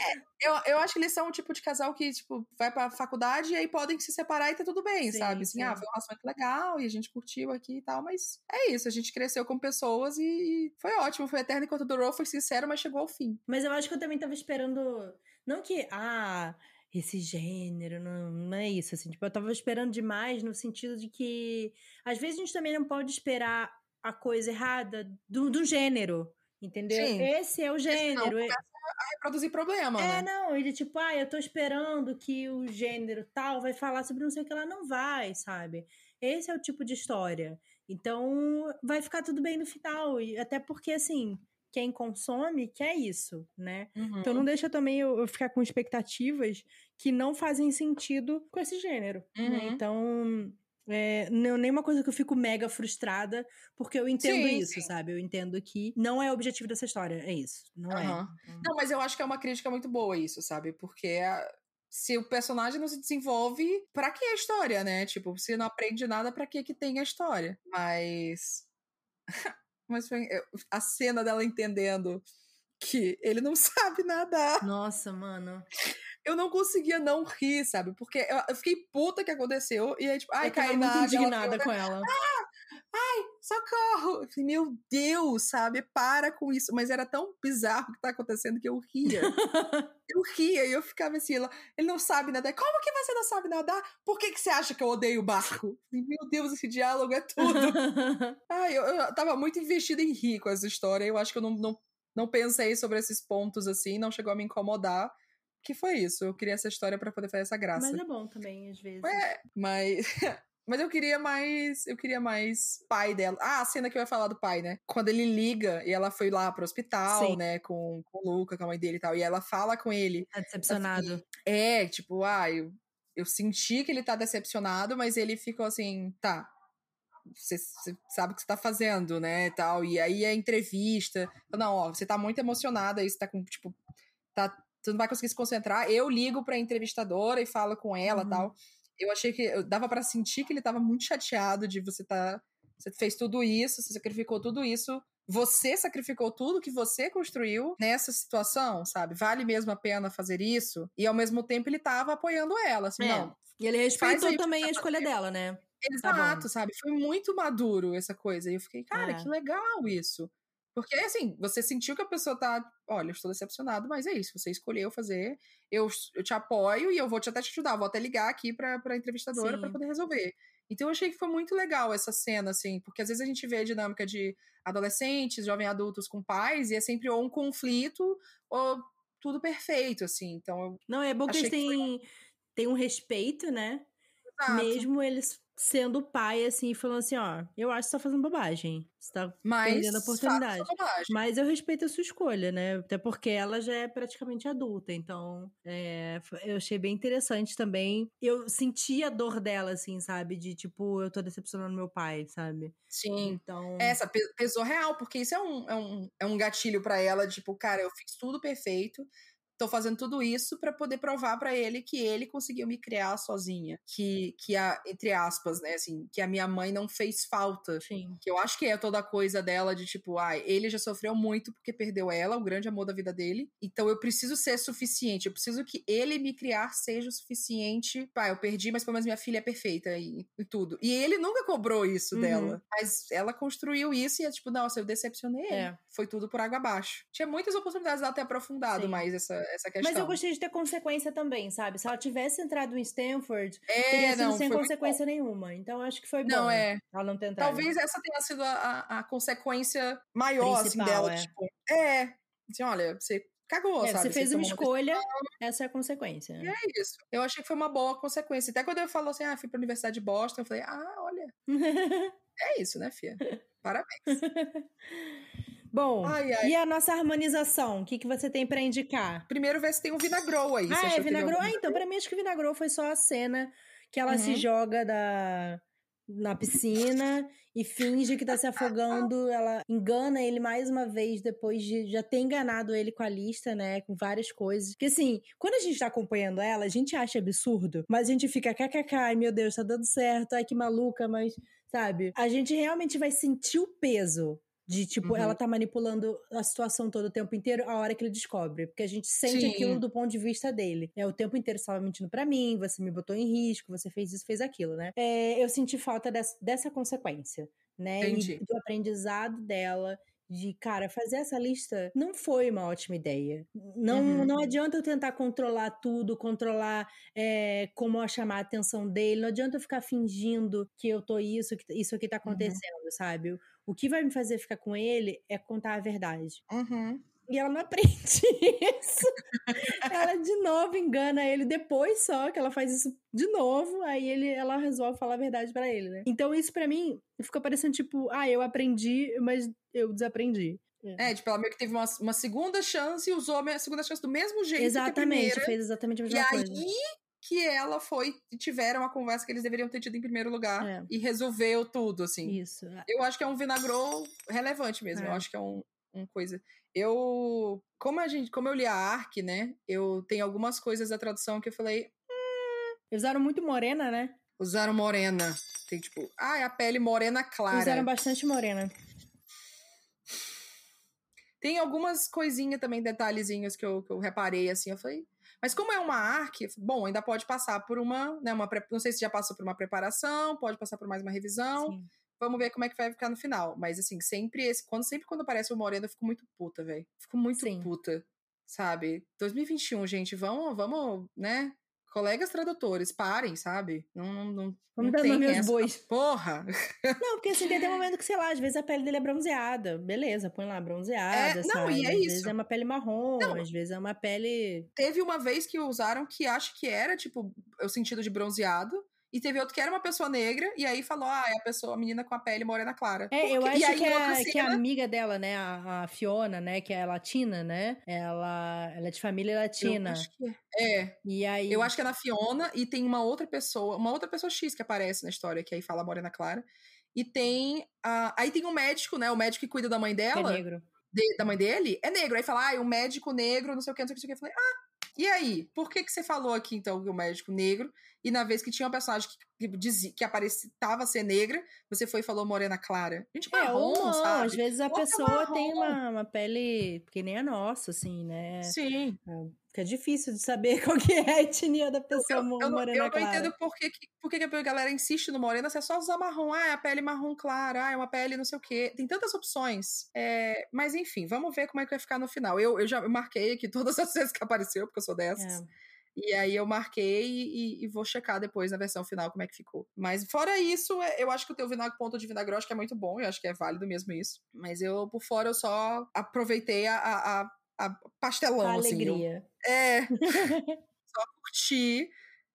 É, eu, eu acho que eles são o tipo de casal que, tipo, vai pra faculdade e aí podem se separar e tá tudo bem, sim, sabe? Assim, sim. ah, foi um relacionamento legal e a gente curtiu aqui e tal, mas é isso, a gente cresceu como pessoas e, e foi ótimo, foi eterno enquanto durou, foi sincero, mas chegou ao fim. Mas eu acho que eu também tava esperando, não que, ah, esse gênero, não, não é isso, assim, tipo, eu tava esperando demais no sentido de que, às vezes a gente também não pode esperar a coisa errada do, do gênero, Entendeu? Sim. Esse é o gênero. Não, a reproduzir problema, é, né? não, ele tipo, ah, eu tô esperando que o gênero tal vai falar sobre não sei o que ela não vai, sabe? Esse é o tipo de história. Então, vai ficar tudo bem no final. E até porque, assim, quem consome quer isso, né? Uhum. Então não deixa também eu, eu, ficar com expectativas que não fazem sentido com esse gênero. Né? Uhum. Né? Então, é, não, nem uma coisa que eu fico mega frustrada, porque eu entendo sim, isso, sim. sabe? Eu entendo que não é o objetivo dessa história, é isso. Não uhum. é. Não, mas eu acho que é uma crítica muito boa isso, sabe? Porque a, se o personagem não se desenvolve, para que a história, né? Tipo, se não aprende nada, para que que tem a história? Mas. mas foi a cena dela entendendo que ele não sabe nadar. Nossa, mano eu não conseguia não rir, sabe? Porque eu, eu fiquei puta que aconteceu. E aí, tipo, ai, cai muito nada, indignada ela, com ela. Ah, ai, socorro! Eu falei, meu Deus, sabe? Para com isso. Mas era tão bizarro o que tá acontecendo que eu ria. eu ria e eu ficava assim, ela, ele não sabe nadar. Como que você não sabe nadar? Por que, que você acha que eu odeio o barco? Meu Deus, esse diálogo é tudo. ai, eu, eu tava muito investida em rir com essa história. Eu acho que eu não, não, não pensei sobre esses pontos assim, não chegou a me incomodar que foi isso. Eu queria essa história para poder fazer essa graça. Mas é bom também, às vezes. É, mas. Mas eu queria mais. Eu queria mais pai dela. Ah, a cena que eu ia falar do pai, né? Quando ele liga e ela foi lá pro hospital, Sim. né? Com, com o Luca, com a mãe dele e tal. E ela fala com ele. Tá decepcionado. Assim, é, tipo, ah, eu, eu senti que ele tá decepcionado, mas ele ficou assim, tá. Você, você sabe o que você tá fazendo, né? Tal. E aí a entrevista. Não, ó, você tá muito emocionada aí, você tá com, tipo. Tá você não vai conseguir se concentrar. Eu ligo pra entrevistadora e falo com ela uhum. tal. Eu achei que eu dava para sentir que ele tava muito chateado de você tá. Você fez tudo isso, você sacrificou tudo isso. Você sacrificou tudo que você construiu nessa situação, sabe? Vale mesmo a pena fazer isso? E ao mesmo tempo ele tava apoiando ela, assim, é. não. E ele respeitou também a escolha dela, né? Exato, tá sabe? Foi muito maduro essa coisa. E eu fiquei, cara, é. que legal isso. Porque, assim, você sentiu que a pessoa tá. Olha, eu estou decepcionado, mas é isso. Você escolheu fazer. Eu, eu te apoio e eu vou te até te ajudar. Vou até ligar aqui pra, pra entrevistadora para poder resolver. Então eu achei que foi muito legal essa cena, assim, porque às vezes a gente vê a dinâmica de adolescentes, jovens adultos com pais, e é sempre ou um conflito ou tudo perfeito, assim. Então Não, é bom que eles têm, foi... têm um respeito, né? Exato. Mesmo eles sendo pai, assim, falando assim, ó, eu acho que você tá fazendo bobagem. Você tá Mas perdendo a oportunidade. Mas eu respeito a sua escolha, né? Até porque ela já é praticamente adulta. Então, é, eu achei bem interessante também. Eu senti a dor dela, assim, sabe? De tipo, eu tô decepcionando meu pai, sabe? Sim. Então. Essa pesou real, porque isso é um, é um, é um gatilho para ela, tipo, cara, eu fiz tudo perfeito tô fazendo tudo isso para poder provar para ele que ele conseguiu me criar sozinha, que que a entre aspas, né, assim, que a minha mãe não fez falta. Sim. Que eu acho que é toda a coisa dela de tipo, ai, ah, ele já sofreu muito porque perdeu ela, o grande amor da vida dele. Então eu preciso ser suficiente, eu preciso que ele me criar seja o suficiente. Pá, eu perdi, mas pelo menos minha filha é perfeita e, e tudo. E ele nunca cobrou isso uhum. dela, mas ela construiu isso e é tipo, nossa, eu decepcionei ele. É. Foi tudo por água abaixo. Tinha muitas oportunidades de ela ter aprofundado Sim. mais essa essa questão. Mas eu gostei de ter consequência também, sabe? Se ela tivesse entrado em Stanford, é, teria sido não, sem consequência nenhuma. Então acho que foi bom. Não, é. Ela não tentar. Talvez essa tenha sido a, a consequência maior, assim, Principal, assim, dela. É. Tipo, é. Assim, olha, você cagou, é, sabe? Você fez você uma escolha, essa é a consequência. E é isso. Eu achei que foi uma boa consequência. Até quando eu falou assim, ah, fui pra Universidade de Boston, eu falei, ah, olha. é isso, né, Fia? Parabéns. Bom, ai, ai. e a nossa harmonização? O que, que você tem para indicar? Primeiro, ver se tem um vinagrou aí. Ah, é vinagrou? Ah, então, pra mim, acho que o vinagrou foi só a cena que ela uhum. se joga da, na piscina e finge que tá se afogando. Ela engana ele mais uma vez depois de já ter enganado ele com a lista, né? Com várias coisas. Porque assim, quando a gente tá acompanhando ela, a gente acha absurdo, mas a gente fica kkk, ai meu Deus, tá dando certo, ai que maluca, mas sabe? A gente realmente vai sentir o peso De, tipo, Uhum. ela tá manipulando a situação todo o tempo inteiro, a hora que ele descobre. Porque a gente sente Sim. aquilo do ponto de vista dele. É o tempo inteiro você estava mentindo pra mim, você me botou em risco, você fez isso, fez aquilo, né? É, eu senti falta dessa, dessa consequência, né? Entendi. E do aprendizado dela. De, cara, fazer essa lista não foi uma ótima ideia. Não, Uhum. não adianta eu tentar controlar tudo, controlar é, como eu chamar a atenção dele. Não adianta eu ficar fingindo que eu tô isso, que isso aqui tá Uhum. acontecendo, sabe? O- que vai me fazer ficar com ele é contar a verdade. Uhum. E ela não aprende isso. ela de novo engana ele depois só que ela faz isso de novo, aí ele ela resolve falar a verdade pra ele, né? Então isso pra mim ficou parecendo tipo, ah, eu aprendi, mas eu desaprendi. É, tipo, ela meio que teve uma, uma segunda chance e usou a segunda chance do mesmo jeito que a Exatamente, primeira. fez exatamente a E mesma aí coisa. Que ela foi e tiveram a conversa que eles deveriam ter tido em primeiro lugar É. e resolveu tudo, assim. Isso. Eu acho que é um vinagrou relevante mesmo. É. Eu acho que é um, um coisa. Eu. Como a gente. Como eu li a ARC, né? Eu tenho algumas coisas da tradução que eu falei. Eles usaram muito morena, né? Usaram morena. Tem tipo. Ah, é a pele morena clara. Usaram bastante morena. Tem algumas coisinhas também, detalhezinhos que eu, que eu reparei, assim, eu falei. Mas como é uma ARC, bom, ainda pode passar por uma, né, uma, não sei se já passou por uma preparação, pode passar por mais uma revisão, Sim. vamos ver como é que vai ficar no final. Mas assim, sempre esse, quando sempre quando aparece o Moreno, eu fico muito puta, velho. Fico muito Sim. puta, sabe? 2021, gente, vamos, vamos, né? Colegas tradutores, parem, sabe? Não, não, não, Vamos não dar nome aos bois. Porra! Não, porque assim, tem até um momento que, sei lá, às vezes a pele dele é bronzeada. Beleza, põe lá bronzeada, É, não, sabe? e é às vezes isso. é uma pele marrom, Não. às vezes é uma pele... Teve uma vez que usaram que acho que era, tipo, o sentido de bronzeado. E teve outro que era uma pessoa negra, e aí falou, ah, é a pessoa, a menina com a pele morena clara. É, eu acho aí, que, em outra a, que a cena- amiga dela, né, a, a Fiona, né, que é latina, né, ela, ela é de família eu latina. acho que é. É, E aí... eu acho que é na Fiona, e tem uma outra pessoa, uma outra pessoa X que aparece na história, que aí fala morena clara. E tem. a- aí tem um médico, né? O médico que cuida da mãe é dela. negro. de- da mãe dele é negro. Aí fala, ah, um médico negro, não sei o que, não sei o que, não sei o que. Eu falei, ah, e aí? Por que, que você falou aqui, então, que o médico negro, e na vez que tinha uma personagem que, que, dizia, que aparecia, tava ser negra, você foi e falou morena clara? Gente, É, marrom, ou não, sabe? às vezes a é pessoa tem uma, uma pele que nem a nossa, assim, né? Sim. Fica difícil de saber qual que é a etnia da pessoa Eu, eu não, morena eu não clara. entendo por que, por que a galera insiste no morena, se é só usar marrom. Ah, é a pele marrom clara, ah, é uma pele não sei o quê. Tem tantas opções. É, mas enfim, vamos ver como é que vai ficar no final. Eu, eu já marquei aqui todas as vezes que apareceu, porque eu sou dessas. É. E aí eu marquei e, e vou checar depois na versão final como é que ficou. Mas fora isso, é- eu acho que o teu vinagre, ponto de vinagre, eu acho que é muito bom. Eu acho que é válido mesmo isso. Mas eu, por fora, eu só aproveitei a, a, a- pastelão, A assim. eu- alegria. é, só curti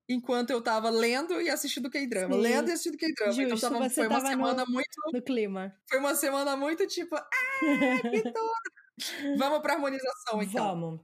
enquanto eu tava lendo e assistindo K-drama. Lendo e assistindo K-drama. Então tava- foi uma tava no- semana muito. No clima. Foi uma semana muito tipo. Ah, que tudo! Vamos pra harmonização, então. Vamos.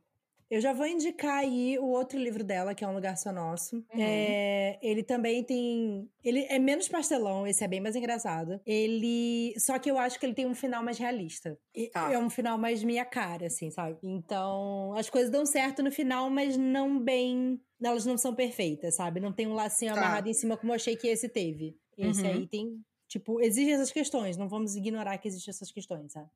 Eu já vou indicar aí o outro livro dela, que é Um Lugar Só Nosso. Uhum. É, ele também tem. Ele é menos pastelão, esse é bem mais engraçado. Ele. Só que eu acho que ele tem um final mais realista. Tá. É um final mais minha cara, assim, sabe? Então, as coisas dão certo no final, mas não bem. Elas não são perfeitas, sabe? Não tem um lacinho Tá. amarrado em cima como eu achei que esse teve. Esse Uhum. aí tem. Tipo, exige essas questões, não vamos ignorar que existem essas questões, sabe?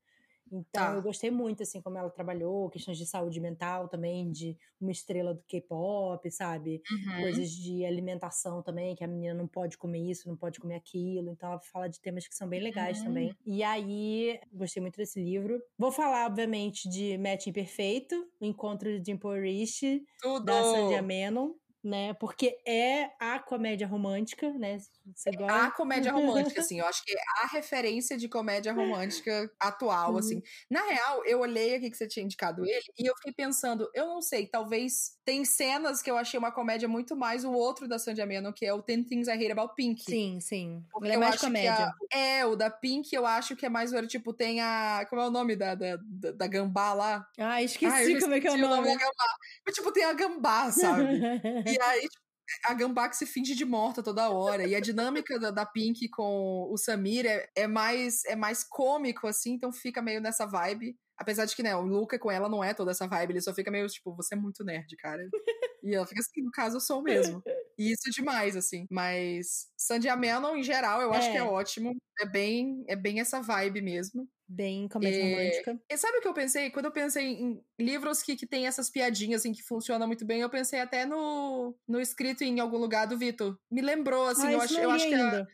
Então, Tá. eu gostei muito, assim, como ela trabalhou, questões de saúde mental também, de uma estrela do K-pop, sabe? Uhum. Coisas de alimentação também, que a menina não pode comer isso, não pode comer aquilo. Então, ela fala de temas que são bem legais Uhum. também. E aí, gostei muito desse livro. Vou falar, obviamente, de Match Imperfeito, o encontro de Jim Tudo! da Sandia Menon, né? Porque é a comédia romântica, né? Você A gosta? comédia romântica, assim, eu acho que é a referência de comédia romântica atual, Uhum. assim. Na real, eu olhei aqui que você tinha indicado ele e eu fiquei pensando, eu não sei, talvez tem cenas que eu achei uma comédia muito mais o outro da Sandy Menon, que é o Ten Things I Hate About Pink. Sim, sim. Porque Ele é mais comédia. a- é, o da Pink eu acho que é mais, tipo, tem a. Como é o nome da, da, da, da gambá lá? Ah, esqueci já como é que é o esqueci nome. da gambá. Mas, tipo, tem a gambá, sabe? e aí, tipo, a gambá que se finge de morta toda hora. E a dinâmica da, da Pink com o Samir é, é, mais, é mais cômico, assim, então fica meio nessa vibe. Apesar de que, né, o Luca com ela não é toda essa vibe, ele só fica meio, tipo, você é muito nerd, cara. e ela fica assim, no caso, eu sou mesmo. E isso é demais, assim. Mas Sandy Menon, em geral, eu acho É. que é ótimo. É bem, é bem essa vibe mesmo. Bem comédia É, romântica. E sabe o que eu pensei? Quando eu pensei em livros que, que tem essas piadinhas, assim, que funcionam muito bem, eu pensei até no, no escrito em algum lugar do Vitor. Me lembrou, assim, ah, eu, acho, eu acho que, é.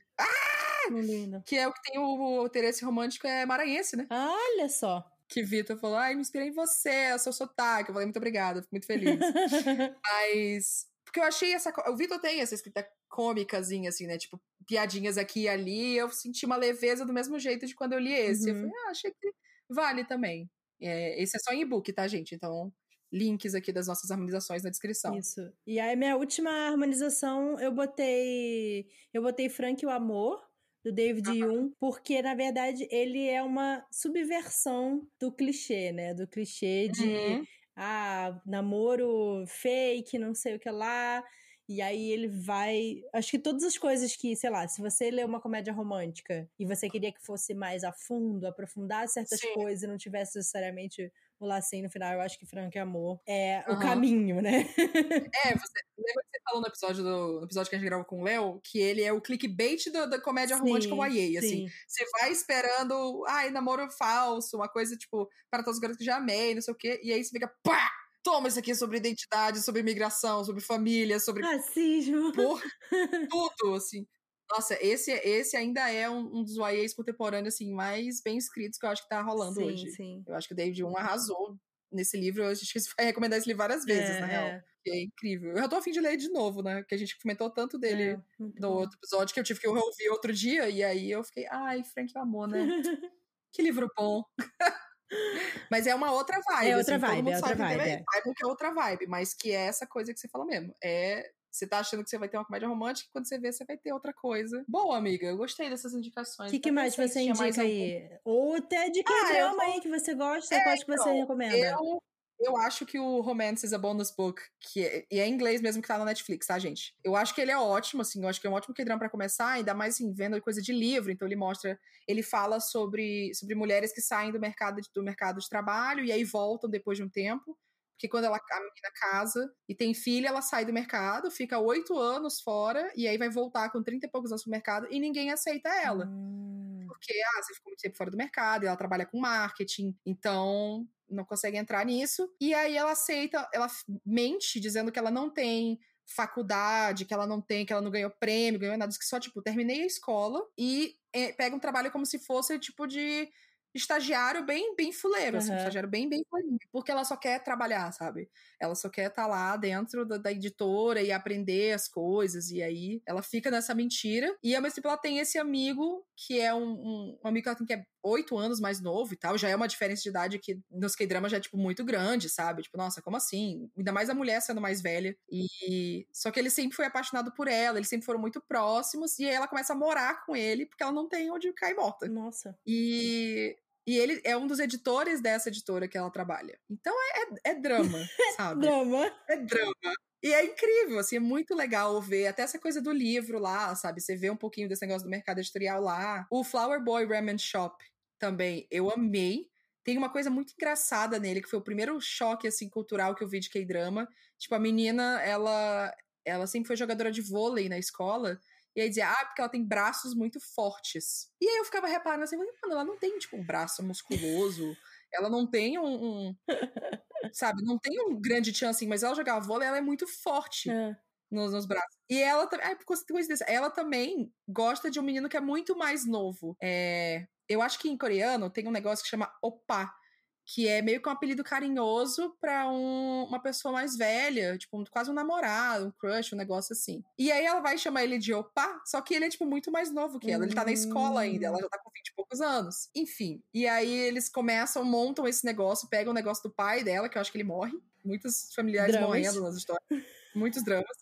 Não li ainda. que é o que tem o, o interesse romântico é maranhense, né? Olha só. Que Vitor falou, ai, me inspirei em você, é seu sotaque. Eu falei, muito obrigada, fico muito feliz. Mas. Porque eu achei essa. O Vitor tem essa escrita cômicazinha, assim, né? Tipo, piadinhas aqui e ali. Eu senti uma leveza do mesmo jeito de quando eu li esse. Eu Uhum. falei, ah, achei que vale também. É, esse é só em e-book, tá, gente? Então, links aqui das nossas harmonizações na descrição. Isso. E aí, minha última harmonização, eu botei. Eu botei Frank e o Amor, do David Hume, porque, na verdade, ele é uma subversão do clichê, né? Do clichê de Uhum. ah, namoro fake, não sei o que lá. E aí ele vai. Acho que todas as coisas que, sei lá, se você lê uma comédia romântica e você queria que fosse mais a fundo, aprofundar certas Sim. coisas e não tivesse necessariamente o lacinho no final, eu acho que Frank e Amor é o Aham. caminho, né? É, você lembra que você falou no episódio, do, no episódio que a gente gravou com o Léo, que ele é o clickbait do- da comédia romântica YA, assim. sim. Você vai esperando, ai, namoro falso, uma coisa tipo, para todos os garotos que já amei, não sei o quê, e aí você fica, pá! Toma isso aqui sobre identidade, sobre imigração, sobre família, sobre Racismo. por tudo, assim. Nossa, esse, esse ainda é um, um dos YAs contemporâneos, assim, mais bem escritos que eu acho que tá rolando sim, hoje. sim. Eu acho que o David Hume arrasou nesse livro. Eu acho que você vai recomendar esse livro várias vezes, É, na real. é, é incrível. Eu já tô afim de ler de novo, né? Porque a gente comentou tanto dele é, no bom. outro episódio que eu tive que ouvir outro dia, e aí eu fiquei, ai, Frank Amor, né? que livro bom. Mas é uma outra vibe. É outra assim, todo vibe, mundo é outra sabe vibe, é. saibam que é outra vibe, mas que é essa coisa que você falou mesmo. É. Você tá achando que você vai ter uma comédia romântica e quando você vê, você vai ter outra coisa. Boa, amiga. Eu gostei dessas indicações. O que, Até que mais você se tinha mais indica algum. aí? Ou até de que Ah, drama vou- aí que você gosta? É, qual que você então, recomenda? Eu, eu acho que o Romance is a Bonus Book, que é, e é em inglês mesmo que tá na Netflix, tá, gente? Eu acho que ele é ótimo, assim, eu acho que é um ótimo K-drama pra começar, ainda mais, assim, vendo coisa de livro, então ele mostra, ele fala sobre, sobre mulheres que saem do mercado, de- do mercado de trabalho e aí voltam depois de um tempo, porque quando ela, a menina casa e tem filha, ela sai do mercado, fica oito anos fora, e aí vai voltar com 30 e poucos anos pro mercado e ninguém aceita ela Hum, porque ah, você ficou muito tempo fora do mercado, e ela trabalha com marketing, então não consegue entrar nisso. E aí ela aceita, ela mente dizendo que ela não tem faculdade, que ela não tem, que ela não ganhou prêmio, ganhou nada, que só, tipo, terminei a escola e eh, pega um trabalho como se fosse, tipo, de estagiário bem, bem fuleiro, assim, um Aham. estagiário bem, bem fuleirinho, porque ela só quer trabalhar, sabe? Ela só quer estar lá dentro da, da editora e aprender as coisas, e aí ela fica nessa mentira. E ao mesmo tempo ela tem esse amigo, que é um, um, um amigo que ela tem que é oito anos mais novo e tal, já é uma diferença de idade que nos K-dramas já é, tipo, muito grande, sabe? Tipo, nossa, como assim? Ainda mais a mulher sendo mais velha. E só que ele sempre foi apaixonado por ela, eles sempre foram muito próximos, e aí ela começa a morar com ele, porque ela não tem onde cair morta. Nossa. E, e ele é um dos editores dessa editora que ela trabalha. Então é, é, é drama, sabe? Drama. É drama. E é incrível, assim, é muito legal ver até essa coisa do livro lá, sabe? Você vê um pouquinho desse negócio do mercado editorial lá. O Flower Boy Ramen Shop também, eu amei. Tem uma coisa muito engraçada nele, que foi o primeiro choque, assim, cultural que eu vi de K-drama. Tipo, a menina, ela, ela sempre foi jogadora de vôlei na escola. E aí dizia, ah, porque ela tem braços muito fortes. E aí eu ficava reparando assim, mano, ela não tem, tipo, um braço musculoso. Ela não tem um, um- sabe, não tem um grande tchan assim, mas ela jogava vôlei, ela é muito forte É. nos, nos braços. E ela também, ai, coincidência, ela também gosta de um menino que é muito mais novo. É, eu acho que em coreano tem um negócio que chama opá, que é meio que um apelido carinhoso pra um- uma pessoa mais velha, tipo, um- quase um namorado, um crush, um negócio assim. E aí ela vai chamar ele de opá, só que ele é, tipo, muito mais novo que ela. Ele tá na escola ainda, ela já tá com 20 e poucos anos. Enfim. E aí eles começam, montam esse negócio, pegam o negócio do pai dela, que eu acho que ele morre. Muitos familiares Dramas. morrendo nas histórias. Muitos dramas.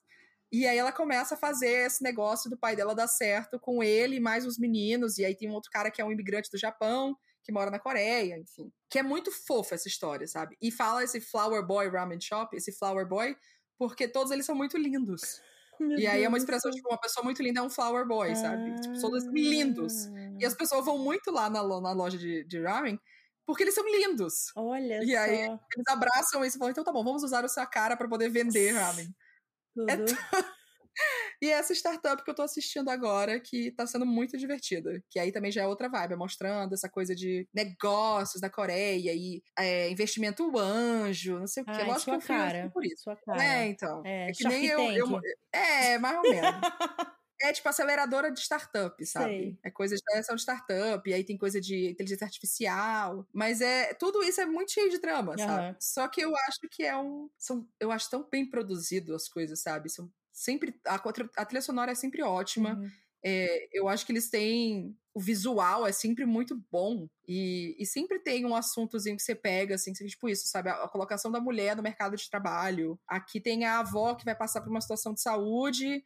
E aí ela começa a fazer esse negócio do pai dela dar certo com ele e mais os meninos. E aí tem um outro cara que é um imigrante do Japão, que mora na Coreia, enfim. Que é muito fofa essa história, sabe? E fala esse Flower Boy Ramen Shop, esse Flower Boy, porque todos eles são muito lindos. Meu e aí é uma Deus expressão, céu. tipo, uma pessoa muito linda é um Flower Boy, sabe? Tipo, todos são lindos. E Ah. as pessoas vão muito lá na, na loja de, de ramen porque eles são lindos. Olha E aí, só. Eles abraçam isso e falam, então tá bom, vamos usar a sua cara pra poder vender ramen. Tudo. É E essa startup que eu tô assistindo agora, que tá sendo muito divertida. Que aí também já é outra vibe, é mostrando essa coisa de negócios da Coreia e é, investimento anjo, não sei o quê. Ai, Lógico que eu cara, por isso. Sua cara. É, então. É, É, que nem eu, eu. É, mais ou menos. É tipo aceleradora de startup, sabe? Sei. É coisa de aceleração de startup, e aí tem coisa de inteligência artificial. Mas é tudo isso é muito cheio de drama, Aham. sabe? Só que eu acho que é um. São, eu acho tão bem produzido as coisas, sabe? São sempre. A, a trilha sonora é sempre ótima. Uhum. É, eu acho que eles têm. O visual é sempre muito bom. E, e sempre tem um assuntozinho que você pega, assim, tipo isso, sabe? A, a colocação da mulher no mercado de trabalho. Aqui tem a avó que vai passar por uma situação de saúde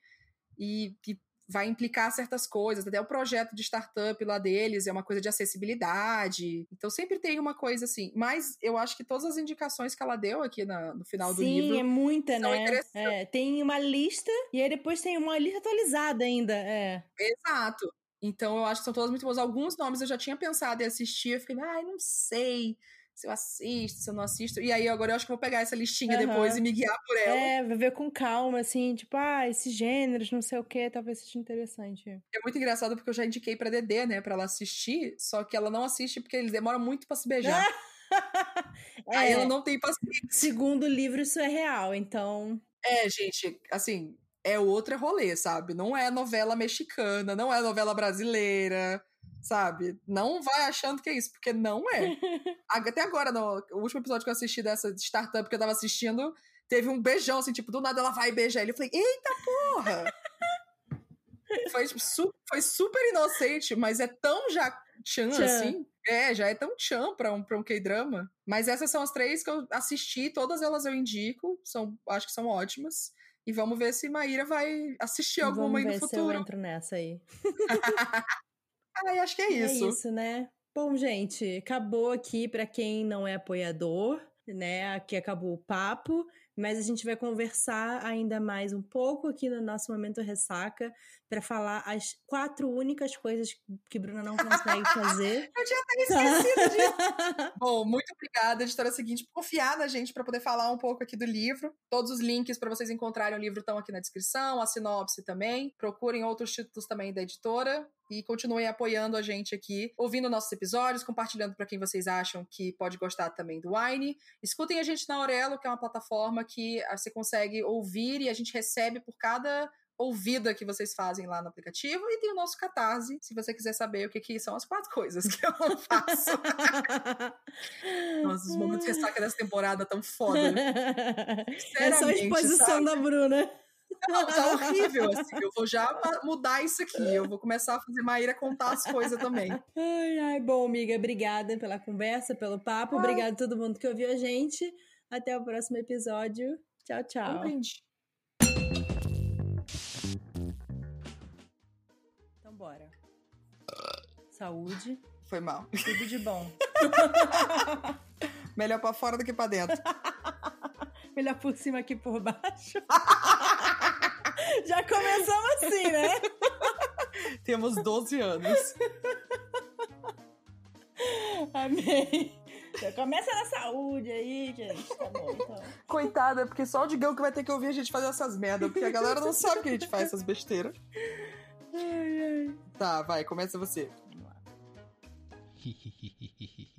e que vai implicar certas coisas. Até o projeto de startup lá deles é uma coisa de acessibilidade. Então sempre tem uma coisa assim. Mas eu acho que todas as indicações que ela deu aqui na- no final do Sim, livro. é muita, são né? É, tem uma lista e aí depois tem uma lista atualizada ainda. É. Exato. Então eu acho que são todas muito boas. Alguns nomes eu já tinha pensado em assistir, eu fiquei, ai, não sei se eu assisto, se eu não assisto. E aí agora eu acho que vou pegar essa listinha Aham. depois e me guiar por ela. É, vai ver com calma, assim, tipo, ah, esses gêneros, não sei o que, talvez seja interessante. É muito engraçado porque eu já indiquei pra Dedê, né, pra ela assistir, só que ela não assiste porque eles demoram muito pra se beijar. Aí É, ela não tem paciência. segundo o livro, isso é real, então. É, gente, assim, é outro rolê, sabe? Não é novela mexicana, não é novela brasileira, sabe? Não vai achando que é isso, porque não é. Até agora, no o último episódio que eu assisti dessa startup que eu tava assistindo, teve um beijão, assim, tipo, do nada ela vai beijar ele. Eu falei, eita porra! foi, su- foi super inocente, mas é tão já tchan, Tchan. assim. É, já é tão tchan pra um, pra um K-drama. Mas essas são as três que eu assisti, todas elas eu indico, são, acho que são ótimas. E vamos ver se Maíra vai assistir alguma Vamos aí no ver se eu futuro. entro nessa aí. Ai, acho que é isso. É isso, né? Bom, gente, acabou aqui pra quem não é apoiador, né? Aqui acabou o papo, mas a gente vai conversar ainda mais um pouco aqui no nosso momento ressaca pra falar as quatro únicas coisas que Bruna não consegue fazer. Eu tinha até esquecido disso. Bom, muito obrigada, editora seguinte, por confiar na gente para poder falar um pouco aqui do livro. Todos os links para vocês encontrarem o livro estão aqui na descrição, a sinopse também. Procurem outros títulos também da editora e continuem apoiando a gente aqui, ouvindo nossos episódios, compartilhando para quem vocês acham que pode gostar também do Wine. Escutem a gente na Aurelo, que é uma plataforma que ah, você consegue ouvir e a gente recebe por cada ouvida que vocês fazem lá no aplicativo e tem o nosso Catarse, se você quiser saber o que, que são as quatro coisas que eu não faço. Nossa, os momentos de ressaca dessa temporada tão foda. É só a Sinceramente, exposição sabe? da Bruna. Não, tá horrível, assim. Eu vou já mudar isso aqui. Eu vou começar a fazer Maíra contar as coisas também. Ai, ai, bom, amiga, obrigada pela conversa, pelo papo. Obrigada a todo mundo que ouviu a gente. Até o próximo episódio. Tchau, Um tchau. brinde. Saúde, Foi mal. tudo de bom. Melhor pra fora do que pra dentro. Melhor por cima que por baixo. Já começamos assim, né? Temos 12 anos. Amém. Já começa na saúde aí, gente. Tá bom, então. Coitada, porque só o Digão que vai ter que ouvir a gente fazer essas merda, porque a galera não sabe que a gente faz essas besteiras. Ai, ai. Tá, vai, começa você. Vamos lá.